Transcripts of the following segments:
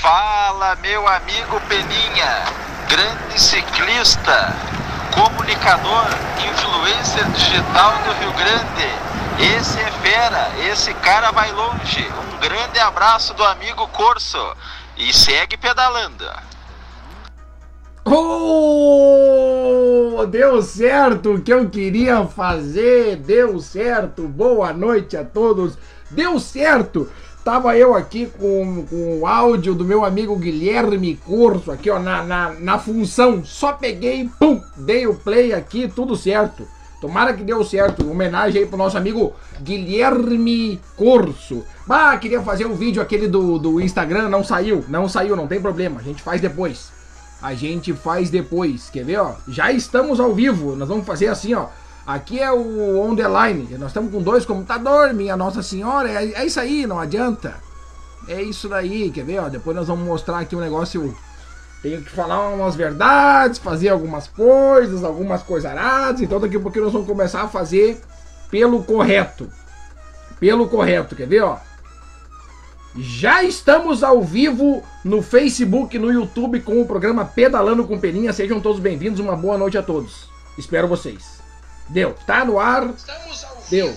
Fala, meu amigo Peninha, grande ciclista, comunicador, influencer digital do Rio Grande. Esse é fera, esse cara vai longe. Um grande abraço do amigo Corso e segue pedalando. Oh, deu certo o que eu queria fazer, deu certo. Boa noite a todos. Deu certo. Tava eu aqui com, com o áudio do meu amigo Guilherme Curso, aqui ó, na, na, na função. Só peguei, pum, dei o play aqui, tudo certo. Tomara que deu certo. Homenagem aí pro nosso amigo Guilherme Corso. Ah, queria fazer um vídeo aquele do, do Instagram, não saiu. Não saiu, não tem problema. A gente faz depois. A gente faz depois. Quer ver, ó? Já estamos ao vivo. Nós vamos fazer assim, ó. Aqui é o on the line. Nós estamos com dois computadores, minha Nossa Senhora. É, é isso aí, não adianta. É isso daí, quer ver, ó? Depois nós vamos mostrar aqui um negócio tenho que falar umas verdades, fazer algumas coisas, algumas coisaradas. Então daqui a pouquinho nós vamos começar a fazer pelo correto. Pelo correto, quer ver, ó? Já estamos ao vivo no Facebook, no YouTube com o programa Pedalando com Peninha. Sejam todos bem-vindos. Uma boa noite a todos. Espero vocês. Deu. Tá no ar. Deu.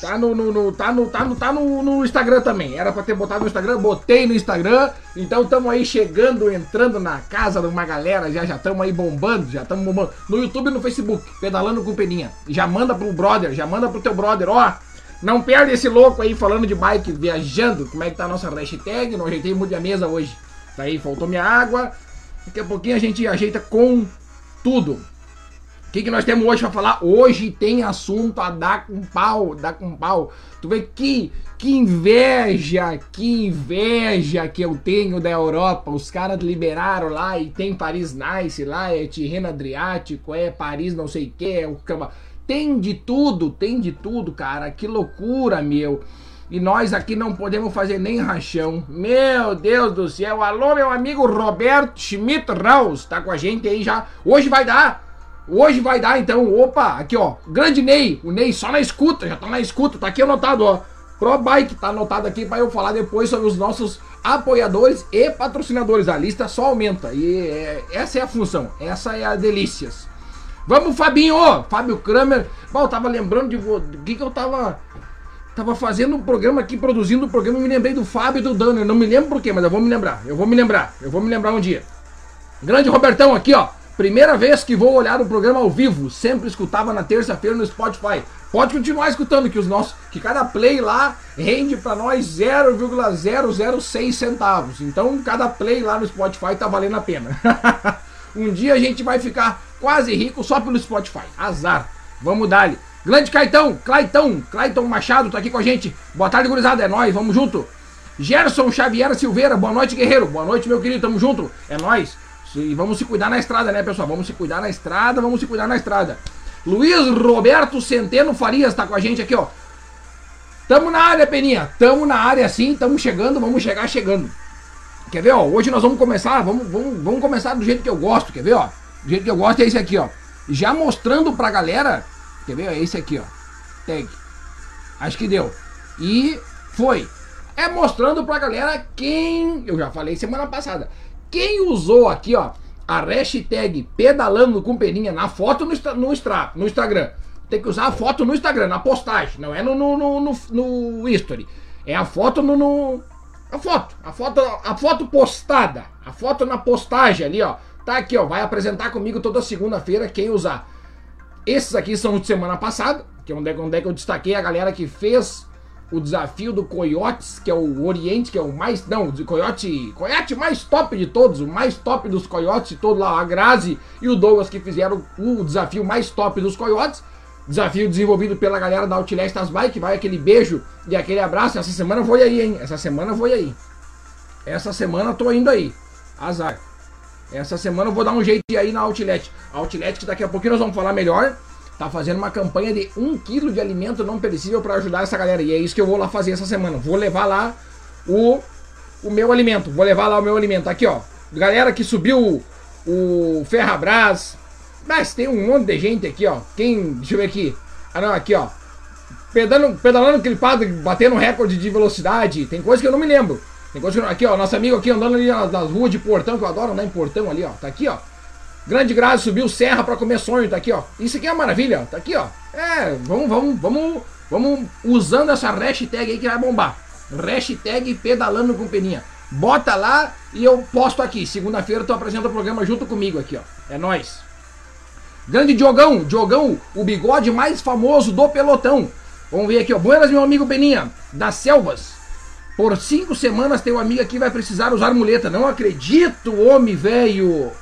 Tá no, no, no, tá no, tá no, tá no, no Instagram também. Era pra ter botado no Instagram, botei no Instagram. Então estamos aí chegando, entrando na casa de uma galera. Já já estamos aí bombando, já estamos bombando. No YouTube e no Facebook, pedalando com peninha. Já manda pro brother, já manda pro teu brother, ó. Não perde esse louco aí falando de bike, viajando. Como é que tá a nossa hashtag? Não ajeitei muito a mesa hoje. Aí faltou minha água. Daqui a pouquinho a gente ajeita com tudo. Que, que nós temos hoje para falar? Hoje tem assunto a dar com pau, dar com pau. Tu vê que, que inveja, que inveja que eu tenho da Europa. Os caras liberaram lá e tem Paris Nice lá, é Tirreno Adriático, é Paris não sei o que, é o Tem de tudo, tem de tudo, cara. Que loucura, meu. E nós aqui não podemos fazer nem rachão. Meu Deus do céu. Alô, meu amigo Roberto Schmidt Raus. Tá com a gente aí já. Hoje vai dar. Hoje vai dar então, opa, aqui ó, grande Ney, o Ney só na escuta, já tá na escuta, tá aqui anotado ó. Pro Bike tá anotado aqui para eu falar depois sobre os nossos apoiadores e patrocinadores. A lista só aumenta e é, essa é a função, essa é a delícias. Vamos, Fabinho, Fábio Kramer. Bom, eu tava lembrando de o que que eu tava tava fazendo um programa aqui, produzindo um programa, me lembrei do Fábio e do Danner, não me lembro por quê, mas eu vou me lembrar. Eu vou me lembrar. Eu vou me lembrar um dia. Grande Robertão aqui, ó. Primeira vez que vou olhar o programa ao vivo, sempre escutava na terça-feira no Spotify. Pode continuar escutando que os nossos, que cada play lá rende para nós 0,006 centavos. Então cada play lá no Spotify tá valendo a pena. um dia a gente vai ficar quase rico só pelo Spotify. Azar. Vamos dar-lhe. Grande Caetão, Claitão, Claitão Machado tá aqui com a gente. Boa tarde, gurizada, é nós, vamos junto. Gerson Xavier Silveira, boa noite, guerreiro. Boa noite, meu querido, tamo junto. É nós. E vamos se cuidar na estrada, né, pessoal? Vamos se cuidar na estrada, vamos se cuidar na estrada. Luiz Roberto Centeno Farias tá com a gente aqui, ó. Tamo na área, Peninha. Tamo na área sim, tamo chegando, vamos chegar chegando. Quer ver, ó? Hoje nós vamos começar, vamos, vamos, vamos começar do jeito que eu gosto, quer ver, ó? Do jeito que eu gosto é esse aqui, ó. Já mostrando pra galera, quer ver? É esse aqui, ó. Tag. Acho que deu. E foi. É mostrando pra galera quem. Eu já falei semana passada quem usou aqui, ó, a hashtag pedalando com peninha na foto no, no, no Instagram, tem que usar a foto no Instagram, na postagem, não é no, no, no, no, no history. É a foto no, no. A foto, a foto, a foto postada. A foto na postagem ali, ó. Tá aqui, ó. Vai apresentar comigo toda segunda-feira quem usar. Esses aqui são de semana passada, que é onde, é onde é que eu destaquei a galera que fez o desafio do Coyotes, que é o Oriente, que é o mais. Não, o Coyote. Coyote mais top de todos, o mais top dos Coyotes, todo lá, a Grazi e o Douglas que fizeram o desafio mais top dos Coyotes. Desafio desenvolvido pela galera da Outlast das Bike. Vai aquele beijo e aquele abraço. Essa semana foi aí, hein? Essa semana foi aí. Essa semana tô indo aí. Azar. Essa semana eu vou dar um jeito aí na Outlet. Outlet que daqui a pouquinho nós vamos falar melhor tá fazendo uma campanha de um quilo de alimento não perecível para ajudar essa galera. E é isso que eu vou lá fazer essa semana. Vou levar lá o, o meu alimento. Vou levar lá o meu alimento. Aqui, ó. Galera que subiu o, o Ferrabras. Mas tem um monte de gente aqui, ó. Quem. Deixa eu ver aqui. Ah, não, aqui, ó. Pedalando, pedalando padre, batendo recorde de velocidade. Tem coisa que eu não me lembro. Tem coisa aqui, ó, nosso amigo aqui andando ali nas, nas ruas de portão, que eu adoro andar em portão ali, ó. Tá aqui, ó. Grande Grazi subiu serra pra comer sonho, tá aqui, ó. Isso aqui é uma maravilha, tá aqui, ó. É, vamos, vamos, vamos, vamos usando essa hashtag aí que vai bombar. Hashtag pedalando com peninha. Bota lá e eu posto aqui. Segunda-feira tu apresenta o programa junto comigo aqui, ó. É nós. Grande Diogão, Diogão, o bigode mais famoso do pelotão. Vamos ver aqui, ó. Buenas, meu amigo Peninha, das selvas. Por cinco semanas teu amigo aqui vai precisar usar muleta. Não acredito, homem velho.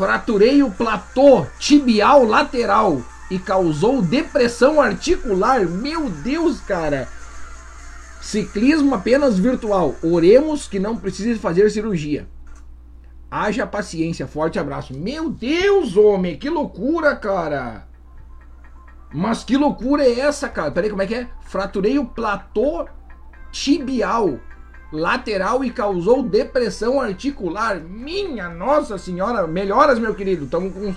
Fraturei o platô tibial lateral e causou depressão articular. Meu Deus, cara. Ciclismo apenas virtual. Oremos que não precise fazer cirurgia. Haja paciência. Forte abraço. Meu Deus, homem, que loucura, cara. Mas que loucura é essa, cara? Peraí, como é que é? Fraturei o platô tibial lateral e causou depressão articular. Minha nossa senhora, melhoras, meu querido. Estamos com.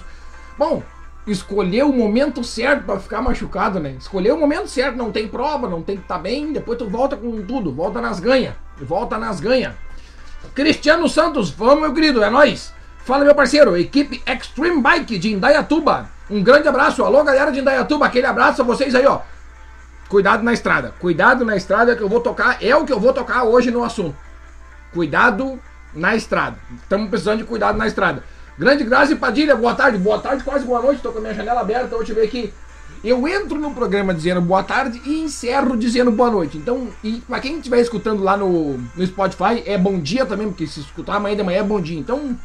Bom, escolher o momento certo para ficar machucado, né? Escolher o momento certo, não tem prova, não tem que estar tá bem, depois tu volta com tudo, volta nas ganha, volta nas ganha. Cristiano Santos, vamos meu querido, é nós. Fala meu parceiro, equipe Extreme Bike de Indaiatuba. Um grande abraço, alô galera de Indaiatuba, aquele abraço a vocês aí, ó. Cuidado na estrada, cuidado na estrada que eu vou tocar, é o que eu vou tocar hoje no assunto. Cuidado na estrada. Estamos precisando de cuidado na estrada. Grande Grazi Padilha, boa tarde, boa tarde, quase boa noite, estou com a minha janela aberta, eu te ver aqui. Eu entro no programa dizendo boa tarde e encerro dizendo boa noite. Então, e para quem estiver escutando lá no, no Spotify, é bom dia também, porque se escutar amanhã de manhã é bom dia. Então,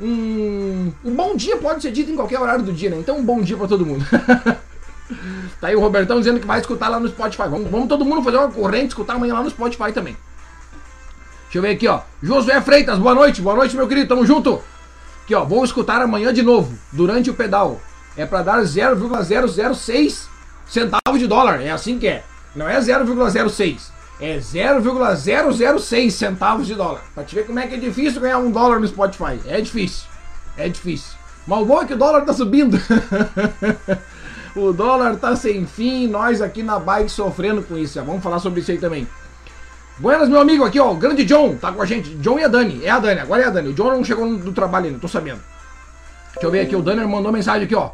um, um bom dia pode ser dito em qualquer horário do dia, né? Então, um bom dia para todo mundo. tá aí o Robertão dizendo que vai escutar lá no Spotify. Vamos, vamos todo mundo fazer uma corrente, escutar amanhã lá no Spotify também. Deixa eu ver aqui, ó. Josué Freitas, boa noite, boa noite, meu querido, tamo junto. Aqui, ó, vou escutar amanhã de novo, durante o pedal. É para dar 0,006 centavos de dólar. É assim que é. Não é 0,06. É 0,006 centavos de dólar. Pra te ver como é que é difícil ganhar um dólar no Spotify. É difícil. É difícil. Mas o bom é que o dólar tá subindo. o dólar tá sem fim. Nós aqui na bike sofrendo com isso. Vamos falar sobre isso aí também. Buenas, meu amigo, aqui ó, o grande John, tá com a gente. John e a Dani, é a Dani, agora é a Dani. O John não chegou do trabalho ainda, tô sabendo. Deixa eu ver aqui, o Danner mandou mensagem aqui, ó.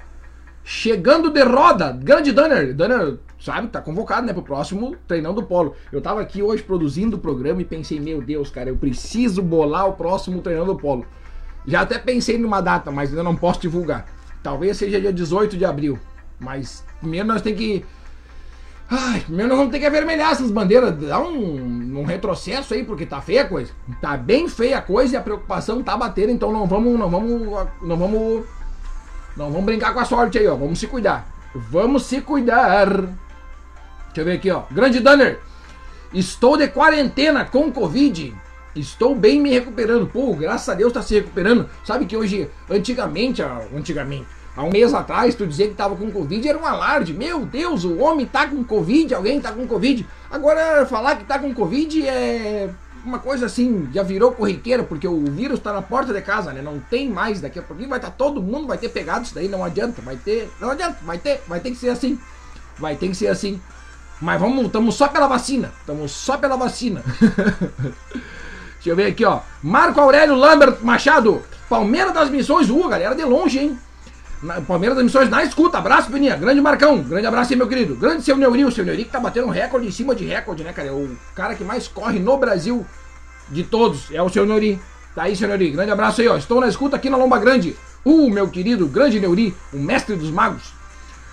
Chegando de roda, grande Danner. Danner, sabe, tá convocado, né, pro próximo treinão do Polo. Eu tava aqui hoje produzindo o programa e pensei, meu Deus, cara, eu preciso bolar o próximo treinão do Polo. Já até pensei numa data, mas ainda não posso divulgar. Talvez seja dia 18 de abril. Mas primeiro nós temos que Ai, primeiro nós vamos ter que avermelhar essas bandeiras, dar um, um, retrocesso aí, porque tá feia a coisa. Tá bem feia a coisa e a preocupação tá batendo, então não vamos, não vamos, não vamos, não vamos brincar com a sorte aí, ó. Vamos se cuidar. Vamos se cuidar. Deixa eu ver aqui, ó. Grande Danner. Estou de quarentena com Covid. Estou bem me recuperando. Pô, graças a Deus tá se recuperando. Sabe que hoje, antigamente, antigamente, Há um mês atrás, tu dizia que estava com Covid era um alarde. Meu Deus, o homem tá com Covid, alguém tá com Covid. Agora, falar que tá com Covid é uma coisa assim, já virou corriqueira, porque o vírus tá na porta de casa, né? Não tem mais daqui a pouquinho, vai estar tá, todo mundo vai ter pegado isso daí, não adianta, vai ter, não adianta, vai ter, vai ter que ser assim. Vai ter que ser assim. Mas vamos, estamos só pela vacina, estamos só pela vacina. Deixa eu ver aqui, ó. Marco Aurélio Lambert Machado, Palmeiras das Missões, uh, galera de longe, hein? Na, Palmeiras das Missões na escuta. Abraço, Peninha. Grande Marcão. Grande abraço aí, meu querido. Grande seu Neuri. O seu Neuri que tá batendo um recorde em cima de recorde, né, cara? É o cara que mais corre no Brasil de todos. É o seu Neuri. Tá aí, seu Neuri. Grande abraço aí, ó. Estou na escuta aqui na Lomba Grande. O meu querido grande Neuri, o mestre dos magos.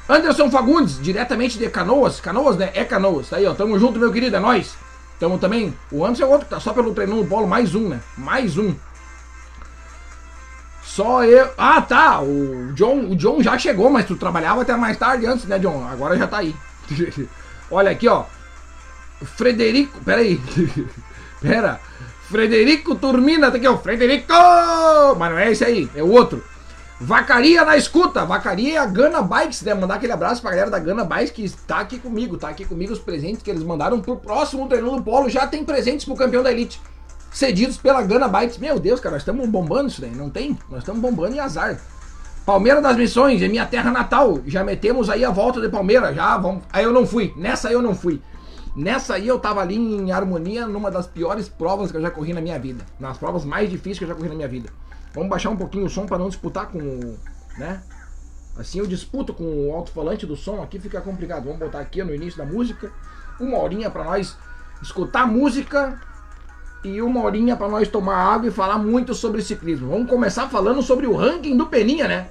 Anderson Fagundes, diretamente de Canoas. Canoas, né? É Canoas. Tá aí, ó. Tamo junto, meu querido. É nóis. Tamo também. O Anderson é outro tá só pelo treinão do polo. Mais um, né? Mais um. Só eu. Ah, tá. O John, o John já chegou, mas tu trabalhava até mais tarde antes, né, John? Agora já tá aí. Olha aqui, ó. Frederico. Pera aí. Pera. Frederico Turmina, tá aqui, ó. Frederico! Mas não é esse aí, é o outro. Vacaria na escuta. Vacaria é a Gana Bikes, né? Mandar aquele abraço pra galera da Gana Bikes que está aqui comigo. Tá aqui comigo os presentes que eles mandaram pro próximo treino do Polo. Já tem presentes pro campeão da Elite cedidos pela Gana Bytes. Meu Deus, cara, nós estamos bombando isso daí, não tem? Nós estamos bombando em azar. Palmeiras das Missões, é minha terra natal. Já metemos aí a volta de Palmeiras, já vamos. Aí eu não fui, nessa eu não fui. Nessa aí eu tava ali em harmonia numa das piores provas que eu já corri na minha vida. Nas provas mais difíceis que eu já corri na minha vida. Vamos baixar um pouquinho o som para não disputar com o. né? Assim eu disputo com o alto-falante do som aqui, fica complicado. Vamos botar aqui no início da música. Uma horinha para nós escutar música e uma horinha para nós tomar água e falar muito sobre ciclismo. Vamos começar falando sobre o ranking do Peninha, né?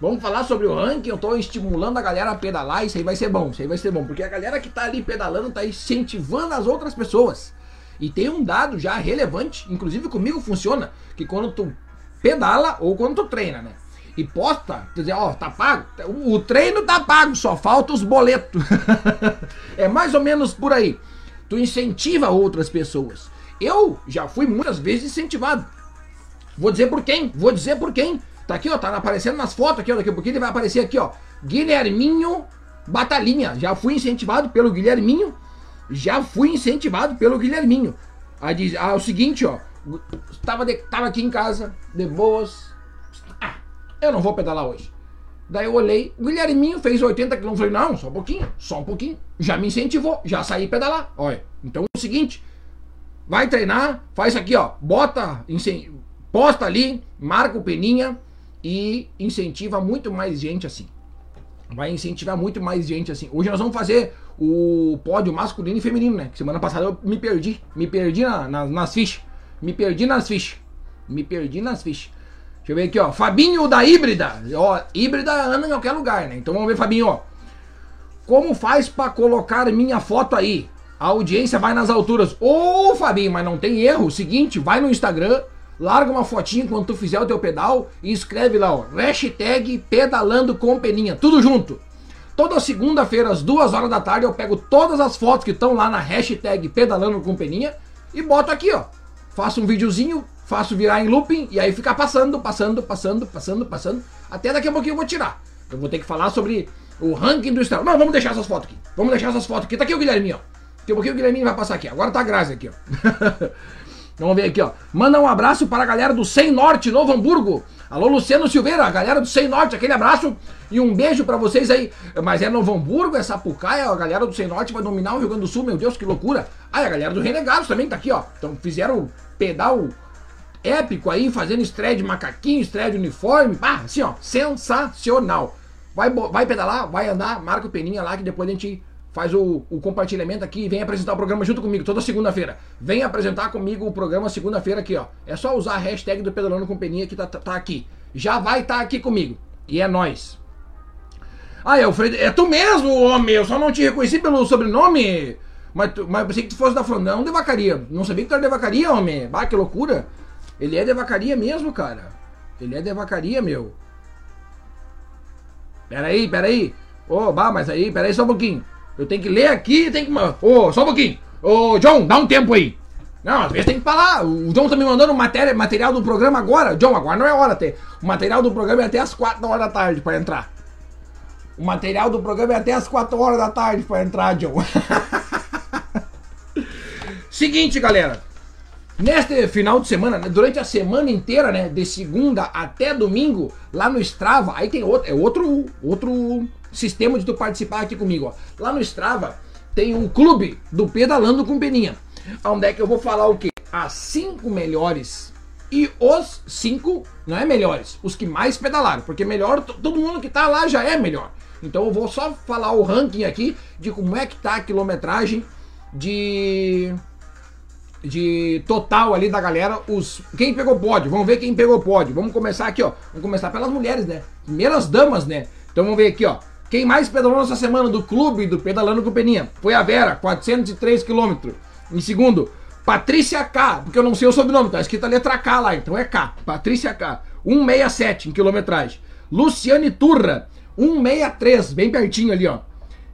Vamos falar sobre o ranking, eu tô estimulando a galera a pedalar, isso aí vai ser bom, isso aí vai ser bom, porque a galera que tá ali pedalando tá incentivando as outras pessoas. E tem um dado já relevante, inclusive comigo funciona, que quando tu pedala ou quando tu treina, né? E posta, quer dizer, ó, tá pago, o treino tá pago, só falta os boletos. é mais ou menos por aí. Tu incentiva outras pessoas. Eu já fui muitas vezes incentivado. Vou dizer por quem? Vou dizer por quem? Tá aqui, ó, tá aparecendo nas fotos aqui, ó, daqui a pouquinho ele vai aparecer aqui, ó. Guilherminho Batalhinha. Já fui incentivado pelo Guilherminho. Já fui incentivado pelo Guilherminho. A diz, ah, o seguinte, ó. Tava, de, tava aqui em casa, de boas. Ah, eu não vou pedalar hoje. Daí eu olhei, o Guilherminho fez 80 km. Falei, não, só um pouquinho, só um pouquinho. Já me incentivou, já saí pedalar. Olha, então é o seguinte, vai treinar, faz aqui, ó. Bota, posta ali, marca o peninha, e incentiva muito mais gente assim. Vai incentivar muito mais gente assim. Hoje nós vamos fazer o pódio masculino e feminino, né? Semana passada eu me perdi. Me perdi na, na, nas fichas. Me perdi nas fichas. Me perdi nas fichas. Deixa eu ver aqui, ó. Fabinho da híbrida. Ó, híbrida anda em qualquer lugar, né? Então vamos ver, Fabinho, ó. Como faz para colocar minha foto aí? A audiência vai nas alturas. Ô, Fabinho, mas não tem erro. seguinte, vai no Instagram larga uma fotinha quando tu fizer o teu pedal e escreve lá, ó, hashtag pedalando com peninha, tudo junto. Toda segunda-feira, às duas horas da tarde, eu pego todas as fotos que estão lá na hashtag pedalando com peninha e boto aqui, ó. Faço um videozinho, faço virar em looping e aí fica passando, passando, passando, passando, passando. Até daqui a pouquinho eu vou tirar. Eu vou ter que falar sobre o ranking do Strava. Não, vamos deixar essas fotos aqui. Vamos deixar essas fotos aqui. Tá aqui o Guilherme, ó. Daqui a pouquinho o Guilherme vai passar aqui. Agora tá a Grazi aqui, ó. Vamos ver aqui, ó. Manda um abraço para a galera do Sem Norte, Novo Hamburgo. Alô, Luciano Silveira, a galera do Sem Norte, aquele abraço e um beijo para vocês aí. Mas é Novo Hamburgo, é Sapucaia, a galera do Sem Norte vai dominar o Rio Grande do Sul, meu Deus, que loucura. Ah, a galera do Renegados também tá aqui, ó. Então fizeram pedal épico aí, fazendo estreia de macaquinho, estreia de uniforme. Ah, assim, ó, sensacional. Vai, vai pedalar, vai andar, marca o peninha lá que depois a gente faz o, o, compartilhamento aqui e vem apresentar o programa junto comigo toda segunda-feira. Vem apresentar comigo o programa segunda-feira aqui, ó. É só usar a hashtag do Pedalando com Peninha que tá, tá, tá aqui. Já vai estar tá aqui comigo. E é nós. Ah, Alfredo, é tu mesmo, homem. Eu só não te reconheci pelo sobrenome. Mas, tu, mas pensei que tu fosse da Frondão de Vacaria. Não sabia que tu era de Vacaria, homem. Bah, que loucura. Ele é de Vacaria mesmo, cara. Ele é de Vacaria, meu. Peraí, peraí. Ô, oh, bah, mas aí, peraí só um pouquinho. Eu tenho que ler aqui, tem que. Ô, oh, só um pouquinho. Ô, oh, John, dá um tempo aí. Não, às vezes tem que falar. O John tá me mandando matéria, material do programa agora. John, agora não é hora até. O material do programa é até as 4 horas da tarde para entrar. O material do programa é até as 4 horas da tarde para entrar, John. Seguinte, galera. Neste final de semana, né, durante a semana inteira, né, de segunda até domingo, lá no Strava, aí tem outro, é outro, outro sistema de tu participar aqui comigo, ó. Lá no Strava tem um clube do pedalando com peninha. Onde é que eu vou falar o quê? As cinco melhores e os cinco, não é melhores, os que mais pedalaram, porque melhor, todo mundo que tá lá já é melhor. Então eu vou só falar o ranking aqui de como é que tá a quilometragem de de total ali da galera, os quem pegou pódio, vamos ver quem pegou pódio. Vamos começar aqui, ó. Vamos começar pelas mulheres, né? Primeiras damas, né? Então vamos ver aqui, ó. Quem mais pedalou nessa semana do clube do Pedalando com Peninha foi a Vera, 403 km. Em segundo, Patrícia K, porque eu não sei o sobrenome, tá escrito a letra K lá, então é K. Patrícia K, 167 em quilometragem. Luciane Turra, 163, bem pertinho ali, ó.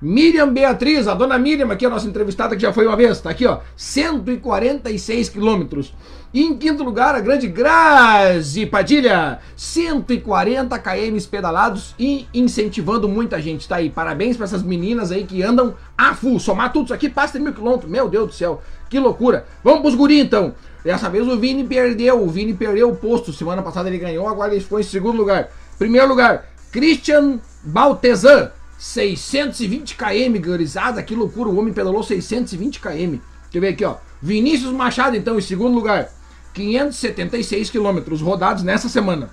Miriam Beatriz, a dona Miriam, aqui a nossa entrevistada que já foi uma vez, tá aqui, ó, 146 quilômetros. E em quinto lugar, a grande Grazi Padilha, 140 km pedalados e incentivando muita gente. Tá aí, parabéns para essas meninas aí que andam a full. Somar tudo isso aqui passa mil quilômetros. Meu Deus do céu, que loucura. Vamos pros guri então. Dessa vez o Vini perdeu, o Vini perdeu o posto. Semana passada ele ganhou, agora ele foi em segundo lugar. Primeiro lugar, Christian Baltesan, 620 km, gurizada, que loucura, o homem pedalou 620 km. Deixa eu ver aqui, ó. Vinícius Machado, então, em segundo lugar, 576 quilômetros rodados nessa semana.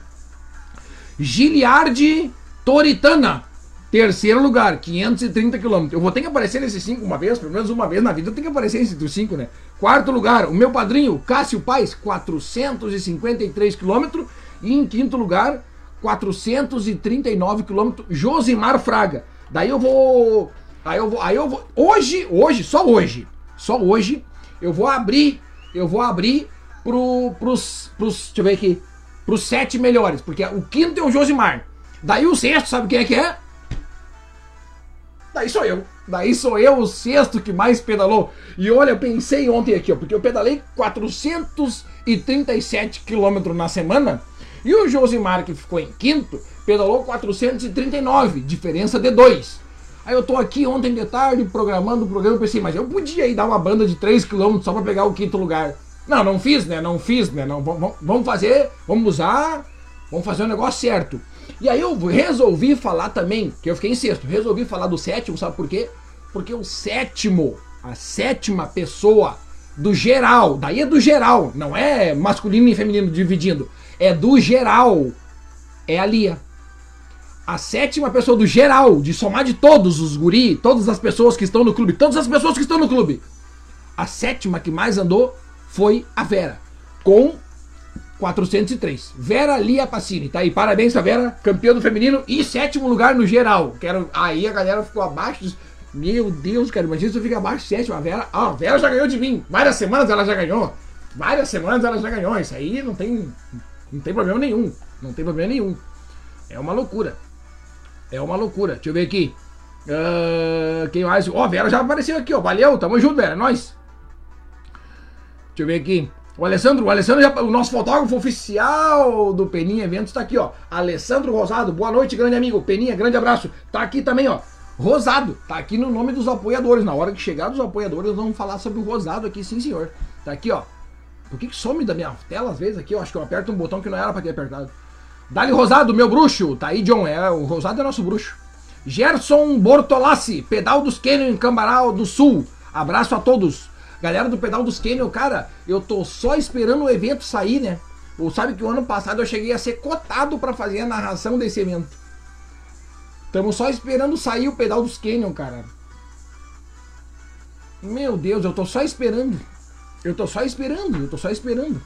Giliardi Toritana, terceiro lugar, 530 quilômetros. Eu vou ter que aparecer nesses cinco uma vez, pelo menos uma vez na vida eu tenho que aparecer nesses cinco, né? Quarto lugar, o meu padrinho, Cássio Paes, 453 quilômetros. E em quinto lugar, 439 quilômetros, Josimar Fraga. Daí eu vou. Aí eu vou. Aí eu vou. Hoje, hoje, só hoje. Só hoje, eu vou abrir. Eu vou abrir pro, pros, pros. Deixa eu ver aqui. Pros sete melhores. Porque o quinto é o Josimar. Daí o sexto, sabe quem é que é? Daí sou eu. Daí sou eu o sexto que mais pedalou. E olha, eu pensei ontem aqui, ó, porque eu pedalei 437 quilômetros na semana. E o Josimar, que ficou em quinto, pedalou 439, diferença de 2. Aí eu tô aqui ontem de tarde programando o programa, pensei, mas eu podia ir dar uma banda de 3 km só para pegar o quinto lugar. Não, não fiz, né? Não fiz, né? Não, vamos fazer, vamos usar, vamos fazer o negócio certo. E aí eu resolvi falar também, que eu fiquei em sexto, resolvi falar do sétimo, sabe por quê? Porque o sétimo, a sétima pessoa do geral, daí é do geral, não é masculino e feminino dividindo, é do geral, é a Lia. A sétima pessoa do geral, de somar de todos os guri, todas as pessoas que estão no clube, todas as pessoas que estão no clube. A sétima que mais andou foi a Vera, com 403. Vera Lia Passini, tá aí. Parabéns pra Vera, campeã do feminino e sétimo lugar no geral. Quero... Aí a galera ficou abaixo. Meu Deus, cara, imagina se eu ficar abaixo sétimo. A Vera, ah, a Vera já ganhou de mim. Várias semanas ela já ganhou. Várias semanas ela já ganhou. Isso aí não tem, não tem problema nenhum. Não tem problema nenhum. É uma loucura. É uma loucura. Deixa eu ver aqui. Uh, quem mais? Ó, oh, a Vera já apareceu aqui, ó. Valeu, tamo junto, Vera. É nóis. Deixa eu ver aqui. O Alessandro, o Alessandro, já, o nosso fotógrafo oficial do Peninha Eventos está aqui, ó. Alessandro Rosado, boa noite, grande amigo. Peninha, grande abraço. Tá aqui também, ó. Rosado, tá aqui no nome dos apoiadores. Na hora que chegar dos apoiadores, nós vamos falar sobre o Rosado aqui, sim, senhor. Tá aqui, ó. Por que, que some da minha tela às vezes aqui? Eu acho que eu aperto um botão que não era para ter apertado. Dali Rosado, meu bruxo. Tá aí, John. É, o Rosado é nosso bruxo. Gerson Bortolassi, Pedal dos Canyon em Cambaral do Sul. Abraço a todos. Galera do Pedal dos Canyon, cara, eu tô só esperando o evento sair, né? Ou sabe que o ano passado eu cheguei a ser cotado para fazer a narração desse evento. Estamos só esperando sair o Pedal dos Canyon, cara. Meu Deus, eu tô só esperando. Eu tô só esperando, eu tô só esperando.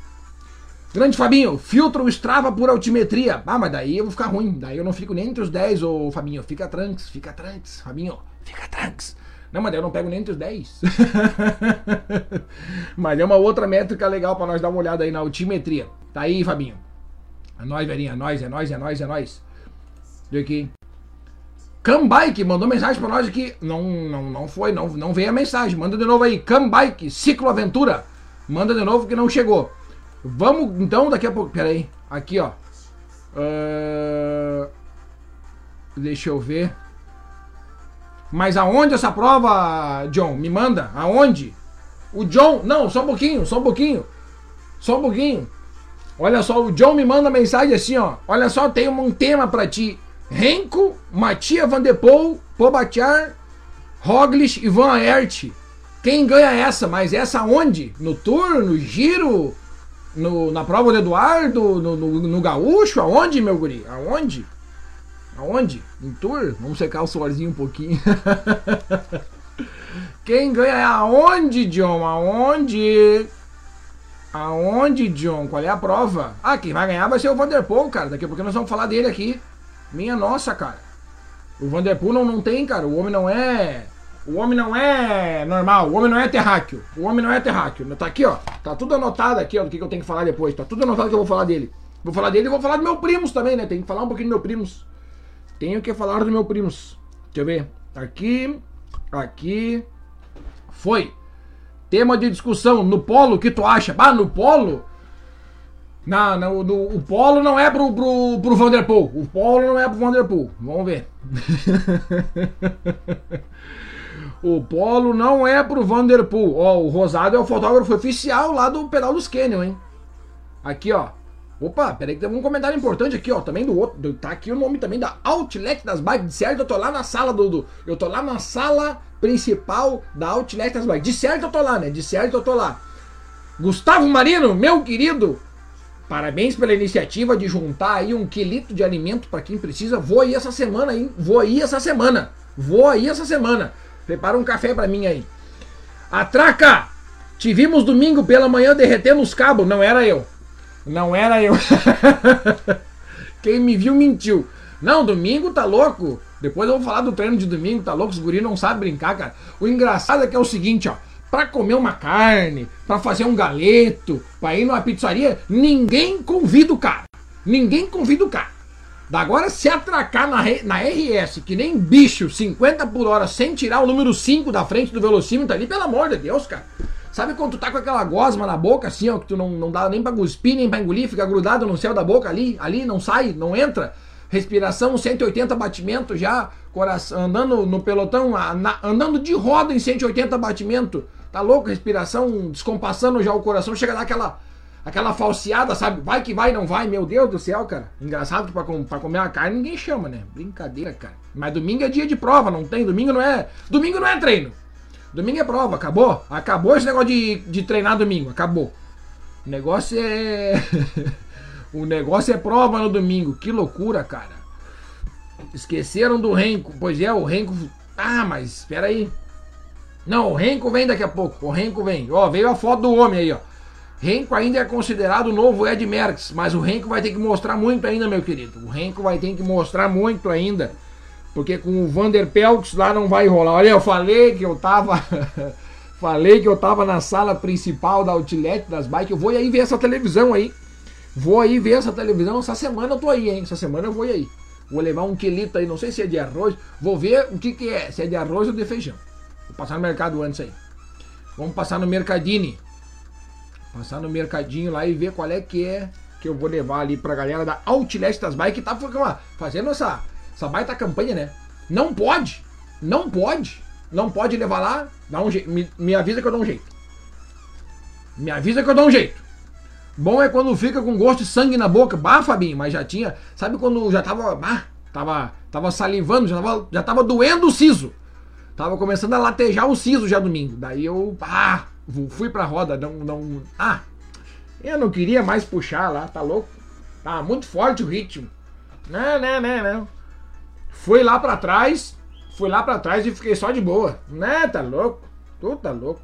Grande Fabinho, filtro o Strava por altimetria. Ah, mas daí eu vou ficar ruim. Daí eu não fico nem entre os 10, ô Fabinho. Fica tranks, fica tranks, Fabinho. Fica tranks. Não, mas eu não pego nem entre os 10. mas é uma outra métrica legal para nós dar uma olhada aí na altimetria. Tá aí, Fabinho. É nóis, velhinha. É nóis, é nóis, é nóis, é nóis. Vê aqui. Cambike mandou mensagem para nós aqui. Não, não, não foi, não, não veio a mensagem. Manda de novo aí. Cambike, Ciclo Aventura. Manda de novo que não chegou. Vamos então daqui a pouco. Pera aí. Aqui, ó. Uh... Deixa eu ver. Mas aonde essa prova, John? Me manda. Aonde? O John. Não, só um pouquinho, só um pouquinho. Só um pouquinho. Olha só, o John me manda mensagem assim, ó. Olha só, tem um tema para ti. Renko, Matia Van de Poel, Pogacar, Roglic e Van Aert. Quem ganha essa? Mas essa onde? No Tour, no Giro, no, na prova do Eduardo, no, no, no Gaúcho? Aonde, meu guri? Aonde? Aonde? Em tour? Vamos secar o suorzinho um pouquinho. Quem ganha é aonde, John? Aonde? Aonde, John? Qual é a prova? Ah, quem vai ganhar vai ser o Vanderpool, cara. Daqui a pouco nós vamos falar dele aqui. Minha nossa, cara. O Vanderpool não, não tem, cara. O homem não é. O homem não é normal. O homem não é terráqueo. O homem não é terráqueo. Tá aqui, ó. Tá tudo anotado aqui, ó, do que, que eu tenho que falar depois. Tá tudo anotado que eu vou falar dele. Vou falar dele e vou falar do meu primos também, né? Tem que falar um pouquinho do meu primos. Tenho que falar do meu primos. Deixa eu ver. Aqui, aqui. Foi. Tema de discussão. No polo, o que tu acha? Ah, no polo? Não, não no, o polo não é pro, pro, pro Vanderpool. O polo não é pro Vanderpool. Vamos ver. o polo não é pro Vanderpool. Ó, o Rosado é o fotógrafo oficial lá do Pedal dos Canyon, hein? Aqui, ó. Opa, peraí que tem um comentário importante aqui, ó. Também do outro. Tá aqui o nome também da Outlet das Bikes. De certo, eu tô lá na sala do. do eu tô lá na sala principal da Outlet das Bikes. De certo eu tô lá, né? De certo eu tô lá. Gustavo Marino, meu querido, parabéns pela iniciativa de juntar aí um quilito de alimento para quem precisa. Vou aí essa semana, hein? Vou aí essa semana. Vou aí essa semana. Prepara um café para mim aí. Atraca! Te vimos domingo pela manhã derretendo os cabos. Não era eu. Não era eu. Quem me viu mentiu. Não, domingo tá louco. Depois eu vou falar do treino de domingo, tá louco? Os guri não sabem brincar, cara. O engraçado é que é o seguinte, ó. Pra comer uma carne, pra fazer um galeto, pra ir numa pizzaria, ninguém convida o cara. Ninguém convida o cara. Da agora, se atracar na, na RS, que nem bicho, 50 por hora, sem tirar o número 5 da frente do velocímetro ali, pelo amor de Deus, cara. Sabe quando tu tá com aquela gosma na boca, assim, ó, que tu não, não dá nem pra cuspir, nem pra engolir, fica grudado no céu da boca ali, ali, não sai, não entra? Respiração 180 batimentos já, coração, andando no pelotão, andando de roda em 180 batimentos. Tá louco? Respiração descompassando já o coração, chega daquela aquela falseada, sabe? Vai que vai, não vai, meu Deus do céu, cara. Engraçado que pra, pra comer uma carne ninguém chama, né? Brincadeira, cara. Mas domingo é dia de prova, não tem? Domingo não é. Domingo não é treino. Domingo é prova, acabou? Acabou esse negócio de, de treinar domingo, acabou. O negócio é. o negócio é prova no domingo. Que loucura, cara. Esqueceram do Renko. Pois é, o Renko. Ah, mas espera aí. Não, o Renko vem daqui a pouco. O Renko vem. Ó, veio a foto do homem aí, ó. Renko ainda é considerado o novo Ed Merckx, mas o Renko vai ter que mostrar muito ainda, meu querido. O Renko vai ter que mostrar muito ainda. Porque com o Vander Peltz lá não vai rolar. Olha, eu falei que eu tava. falei que eu tava na sala principal da Outlet das bikes. Eu vou aí ver essa televisão aí. Vou aí ver essa televisão. Essa semana eu tô aí, hein? Essa semana eu vou aí. Vou levar um quilito aí, não sei se é de arroz. Vou ver o que, que é, se é de arroz ou de feijão. Vou passar no mercado antes aí. Vamos passar no Mercadini. Passar no mercadinho lá e ver qual é que é que eu vou levar ali pra galera da Outlet das Bikes que tá fazendo essa essa baita campanha, né? Não pode, não pode, não pode levar lá, dá um jeito, me, me avisa que eu dou um jeito. Me avisa que eu dou um jeito. Bom é quando fica com gosto de sangue na boca. Bah, Fabinho, mas já tinha. Sabe quando já tava. Bah, tava, tava salivando, já tava, já tava doendo o siso. Tava começando a latejar o siso já domingo. Daí eu. Ah, fui pra roda. Não, não. Ah, eu não queria mais puxar lá, tá louco? Tá muito forte o ritmo. Não, não, não, não. Fui lá para trás, fui lá para trás e fiquei só de boa. Né, tá louco? Tu tá louco.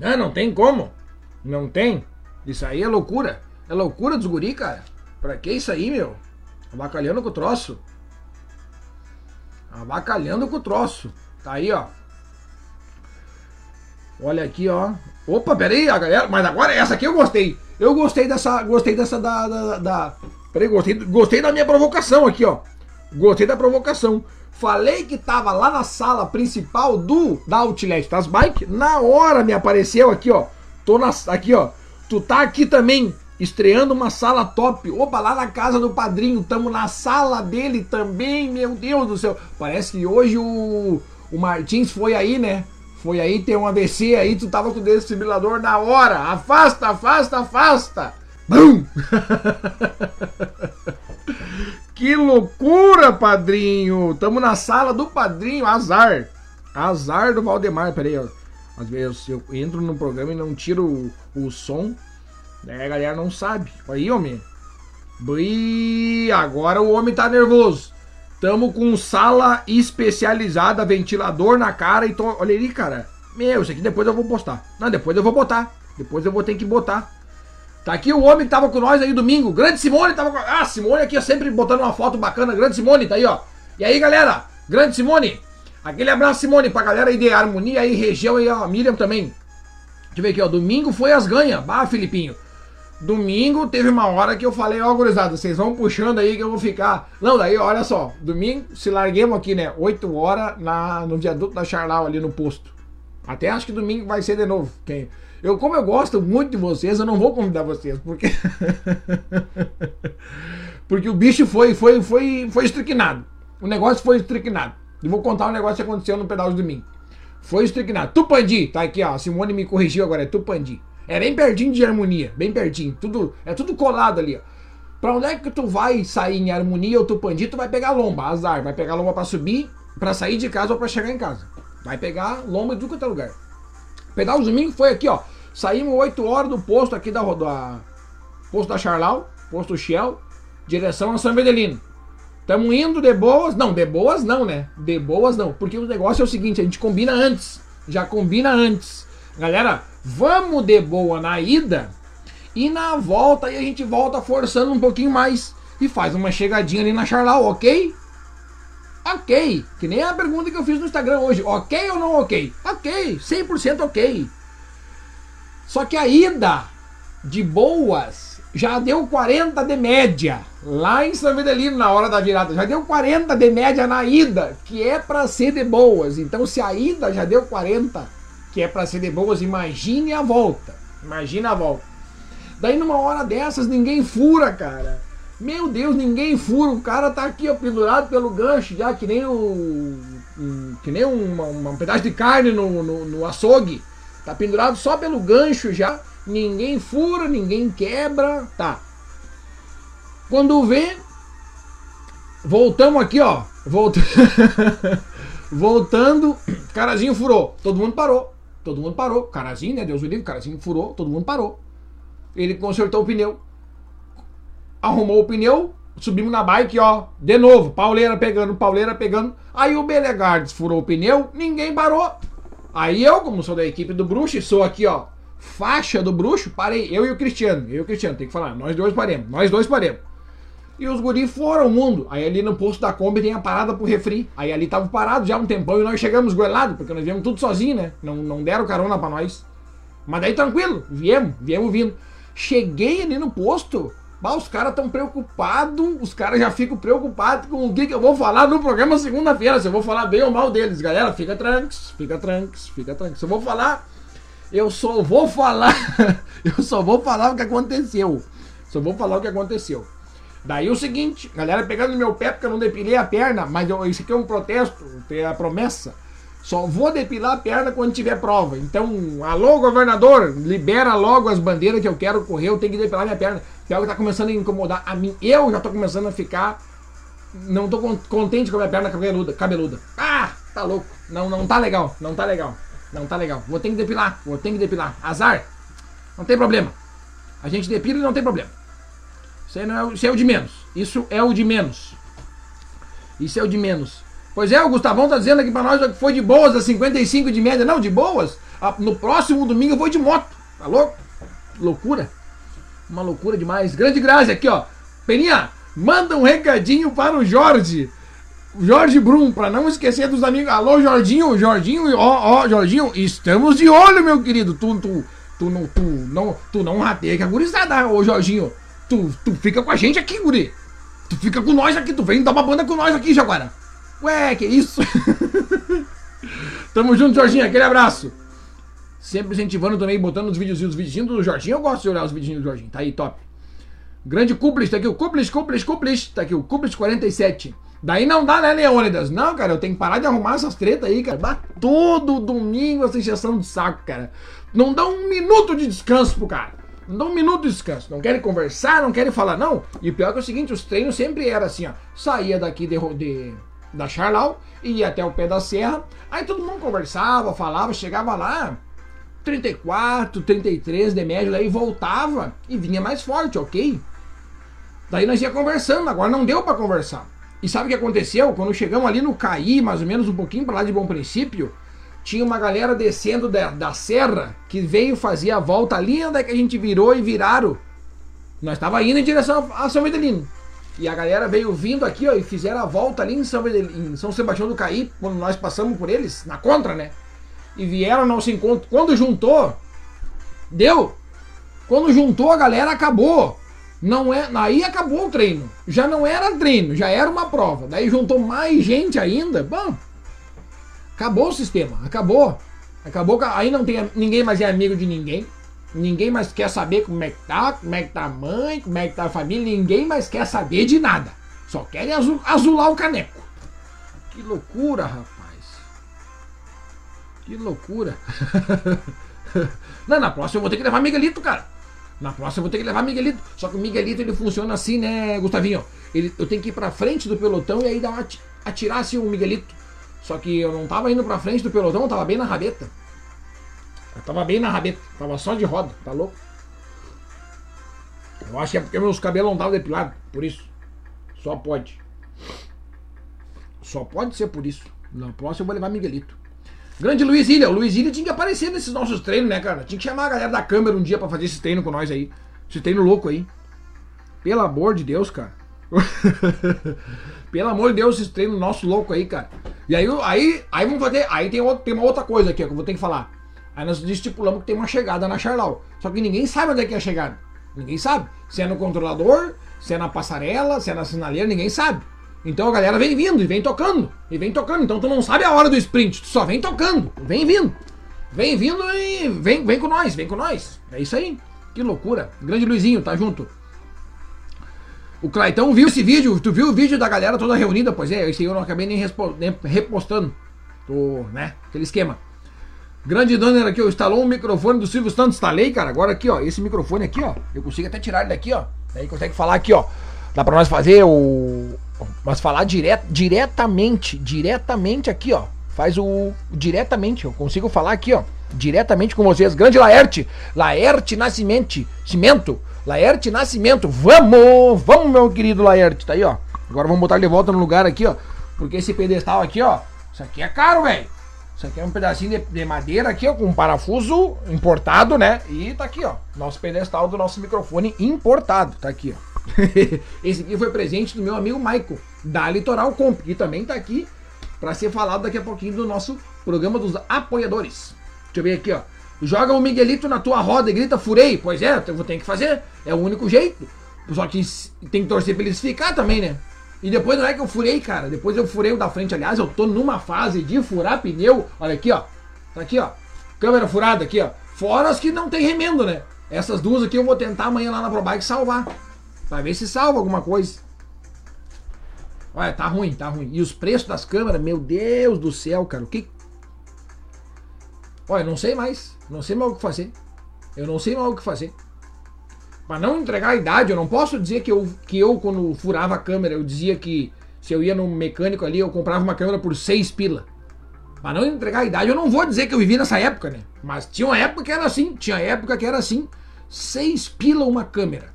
Ah, não tem como. Não tem. Isso aí é loucura. É loucura dos guri, cara. Pra que isso aí, meu? Abacalhando com o troço. Abacalhando com o troço. Tá aí, ó. Olha aqui, ó. Opa, peraí, a galera. Mas agora essa aqui eu gostei. Eu gostei dessa. Gostei dessa da, da, da, Peraí, gostei, gostei da minha provocação aqui, ó. Gostei da provocação. Falei que tava lá na sala principal do da Outlet das Bike. Na hora me apareceu aqui, ó. Tô na, aqui, ó. Tu tá aqui também estreando uma sala top. Opa, lá na casa do padrinho. Tamo na sala dele também. Meu Deus do céu. Parece que hoje o, o Martins foi aí, né? Foi aí ter um AVC aí. Tu tava com o desfibrilador na hora. Afasta, afasta, afasta. Bum! que loucura, padrinho! Tamo na sala do padrinho, azar. Azar do Valdemar, peraí, ó. Às vezes eu entro no programa e não tiro o, o som, né? A galera não sabe. Aí, homem. Bui, agora o homem tá nervoso. Tamo com sala especializada, ventilador na cara e tô. Olha ali, cara. Meu, isso aqui depois eu vou postar. Não, depois eu vou botar. Depois eu vou ter que botar. Tá aqui o homem que tava com nós aí domingo. Grande Simone tava com. Ah, Simone aqui sempre botando uma foto bacana. Grande Simone, tá aí, ó. E aí, galera? Grande Simone. Aquele abraço, Simone, pra galera aí de Harmonia aí, região aí, ó. Miriam também. Deixa eu ver aqui, ó. Domingo foi as ganhas. Bah, Filipinho. Domingo teve uma hora que eu falei, ó, gurizada, vocês vão puxando aí que eu vou ficar. Não, daí, olha só. Domingo, se larguemos aqui, né? 8 horas na, no viaduto da Charlau ali no posto. Até acho que domingo vai ser de novo. Quem. Eu, como eu gosto muito de vocês, eu não vou convidar vocês, porque. porque o bicho foi, foi, foi, foi estriquinado. O negócio foi estriquinado. E vou contar um negócio que aconteceu no pedal de domingo. Foi estriquinado. Tupandi, tá aqui, ó. A Simone me corrigiu agora, é Tupandi. É bem pertinho de harmonia, bem pertinho. Tudo, é tudo colado ali, ó. Pra onde é que tu vai sair em harmonia ou tu pandir, tu vai pegar lomba, azar. Vai pegar lomba pra subir, pra sair de casa ou pra chegar em casa. Vai pegar lomba de qualquer lugar. Pegar os domingos foi aqui, ó. Saímos 8 horas do posto aqui da, da posto da Charlau, posto Shell, direção a São Vedelino. Tamo indo de boas. Não, de boas não, né? De boas não. Porque o negócio é o seguinte, a gente combina antes. Já combina antes. Galera, vamos de boa na ida e na volta aí a gente volta forçando um pouquinho mais e faz uma chegadinha ali na Charlau, ok? Ok. Que nem a pergunta que eu fiz no Instagram hoje. Ok ou não ok? Ok. 100% ok. Só que a ida de boas já deu 40 de média lá em São Videlino na hora da virada. Já deu 40 de média na ida, que é para ser de boas. Então se a ida já deu 40, que é para ser de boas, imagine a volta. Imagina a volta. Daí numa hora dessas ninguém fura, cara. Meu Deus, ninguém fura. O cara tá aqui, ó, pendurado pelo gancho, já que nem o. que nem uma, um pedaço de carne no, no, no açougue. Tá pendurado só pelo gancho já. Ninguém fura, ninguém quebra. Tá. Quando vê. Voltamos aqui, ó. Volta... Voltando. Carazinho furou. Todo mundo parou. Todo mundo parou. Carazinho, né? Deus o livre. Carazinho furou. Todo mundo parou. Ele consertou o pneu. Arrumou o pneu. Subimos na bike, ó. De novo. Pauleira pegando, pauleira pegando. Aí o Belegardes furou o pneu. Ninguém parou. Aí eu, como sou da equipe do Bruxo, sou aqui, ó. Faixa do Bruxo, parei. Eu e o Cristiano. Eu e o Cristiano, tem que falar. Nós dois paremos. Nós dois paremos. E os guris foram o mundo. Aí ali no posto da Kombi tem a parada pro refri. Aí ali tava parado já um tempão e nós chegamos goelados, porque nós viemos tudo sozinho, né? Não, não deram carona pra nós. Mas daí tranquilo, viemos, viemos vindo. Cheguei ali no posto, bah, os caras tão preocupados, os caras já ficam preocupados com o que, que eu vou falar no programa segunda-feira. Se eu vou falar bem ou mal deles, galera, fica tranques, fica tranques, fica tranques. Se eu vou falar, eu só vou falar, eu só vou falar o que aconteceu. Só vou falar o que aconteceu. Daí o seguinte, galera pegando meu pé porque eu não depilei a perna, mas eu, isso aqui é um protesto, é a promessa. Só vou depilar a perna quando tiver prova. Então, alô, governador, libera logo as bandeiras que eu quero correr, eu tenho que depilar minha perna. Que é algo tá começando a incomodar a mim. Eu já tô começando a ficar. Não tô contente com a minha perna cabeluda. cabeluda. Ah, tá louco. Não, não tá legal. Não tá legal. Não tá legal. Vou ter que depilar. Vou ter que depilar. Azar. Não tem problema. A gente depila e não tem problema. Isso, não é, isso é o de menos. Isso é o de menos. Isso é o de menos. Pois é, o Gustavão tá dizendo aqui pra nós que foi de boas a 55 de média. Não, de boas. No próximo domingo eu vou de moto. Tá louco? Loucura. Uma loucura demais. Grande graça aqui, ó. Peninha, manda um recadinho para o Jorge. Jorge Brum, para não esquecer dos amigos. Alô, Jorginho, Jorginho, ó, ó, Jorginho, estamos de olho, meu querido. Tu, tu, tu, não, tu, não, tu não rateia que a gurizada, ô Jorginho. Tu, tu fica com a gente aqui, guri. Tu fica com nós aqui, tu vem dar uma banda com nós aqui, Jaguara. Ué, que isso? Tamo junto, Jorginho, aquele abraço. Sempre incentivando também, botando os videozinhos, os videozinhos do Jorginho. Eu gosto de olhar os videozinhos do Jorginho, tá aí, top. Grande Cúplis, tá aqui o Cúplis, Cúplis, Cúplis, tá aqui o Cúplis 47. Daí não dá, né, Leônidas? Não, cara, eu tenho que parar de arrumar essas tretas aí, cara. Dá todo domingo essa injeção de saco, cara. Não dá um minuto de descanso pro cara. Não dá um minuto de descanso. Não querem conversar, não querem falar, não. E pior é, que é o seguinte, os treinos sempre eram assim, ó. Saía daqui de, de da Charlau, ia até o pé da serra. Aí todo mundo conversava, falava, chegava lá, 34, 33 de média, daí voltava e vinha mais forte, ok? Daí nós ia conversando, agora não deu para conversar. E sabe o que aconteceu? Quando chegamos ali no Caí, mais ou menos um pouquinho para lá de Bom Princípio, tinha uma galera descendo da, da serra que veio fazer a volta ali onde que a gente virou e viraram. Nós estava indo em direção a São Medelino. E a galera veio vindo aqui, ó, e fizeram a volta ali em São, em São Sebastião do Caí, quando nós passamos por eles, na contra, né? E vieram ao nosso encontro. Quando juntou, deu. Quando juntou, a galera acabou. Não é, aí acabou o treino. Já não era treino, já era uma prova. Daí juntou mais gente ainda. Bom, acabou o sistema, acabou. Acabou, aí não tem ninguém mais é amigo de ninguém. Ninguém mais quer saber como é que tá, como é que tá a mãe, como é que tá a família. Ninguém mais quer saber de nada. Só querem azul, azular o caneco. Que loucura, rapaz. Que loucura. Não, na próxima eu vou ter que levar Miguelito, cara. Na próxima eu vou ter que levar Miguelito. Só que o Miguelito ele funciona assim, né, Gustavinho? Ele, eu tenho que ir pra frente do pelotão e aí dar uma, atirar assim o Miguelito. Só que eu não tava indo pra frente do pelotão, eu tava bem na rabeta. Eu tava bem na rabeta, tava só de roda, tá louco? Eu acho que é porque meus cabelos não estavam depilados, por isso. Só pode. Só pode ser por isso. Na próxima eu vou levar Miguelito. Grande Luiz Ilha. O Luiz Ilha tinha que aparecer nesses nossos treinos, né, cara? Tinha que chamar a galera da câmera um dia pra fazer esse treino com nós aí. Esse treino louco aí. Pelo amor de Deus, cara. Pelo amor de Deus, esse treino nosso louco aí, cara. E aí, aí, aí vamos fazer. Aí tem, outro, tem uma outra coisa aqui ó, que eu vou ter que falar. Aí nós estipulamos que tem uma chegada na Charlau. Só que ninguém sabe onde é que é a chegada. Ninguém sabe. Se é no controlador, se é na passarela, se é na sinaleira, ninguém sabe. Então a galera vem vindo e vem tocando. E vem tocando. Então tu não sabe a hora do sprint, tu só vem tocando. Vem vindo. Vem vindo e vem, vem com nós, vem com nós. É isso aí. Que loucura. Grande Luizinho, tá junto. O Claitão viu esse vídeo, tu viu o vídeo da galera toda reunida? Pois é, esse eu não acabei nem, nem repostando. Tô, né? Aquele esquema. Grande Donner aqui, ó, instalou um microfone do Silvio Santos, instalei, cara. Agora aqui, ó, esse microfone aqui, ó, eu consigo até tirar ele daqui, ó. Aí consegue falar aqui, ó. Dá pra nós fazer o. Mas falar diret, diretamente, diretamente aqui, ó. Faz o. Diretamente, eu consigo falar aqui, ó. Diretamente com vocês. Grande Laerte. Laerte Nascimento. Cimento. Laerte Nascimento. Vamos! Vamos, meu querido Laerte. Tá aí, ó. Agora vamos botar ele de volta no lugar aqui, ó. Porque esse pedestal aqui, ó. Isso aqui é caro, velho. Isso aqui é um pedacinho de, de, madeira aqui, ó, com um parafuso importado, né? E tá aqui, ó. Nosso pedestal do nosso microfone importado. Tá aqui, ó. Esse aqui foi presente do meu amigo Michael, da Litoral Comp, que também tá aqui para ser falado daqui a pouquinho do nosso programa dos apoiadores. Deixa eu ver aqui, ó. Joga o Miguelito na tua roda e grita furei. Pois é, eu vou ter que fazer. É o único jeito. Só que tem que torcer pra eles ficar também, né? E depois não é que eu furei, cara. Depois eu furei o da frente. Aliás, eu tô numa fase de furar pneu. Olha aqui, ó. Tá aqui, ó. Câmera furada aqui, ó. Fora as que não tem remendo, né? Essas duas aqui eu vou tentar amanhã lá na ProBike salvar. Pra ver se salva alguma coisa. Olha, tá ruim, tá ruim. E os preços das câmeras, meu Deus do céu, cara. O que. Olha, não sei mais. Não sei mais o que fazer. Eu não sei mais o que fazer. Para não entregar a idade, eu não posso dizer que eu, que eu, quando furava a câmera, eu dizia que se eu ia no mecânico ali, eu comprava uma câmera por 6 pila. Para não entregar a idade, eu não vou dizer que eu vivi nessa época, né? Mas tinha uma época que era assim, tinha época que era assim. 6 pila uma câmera.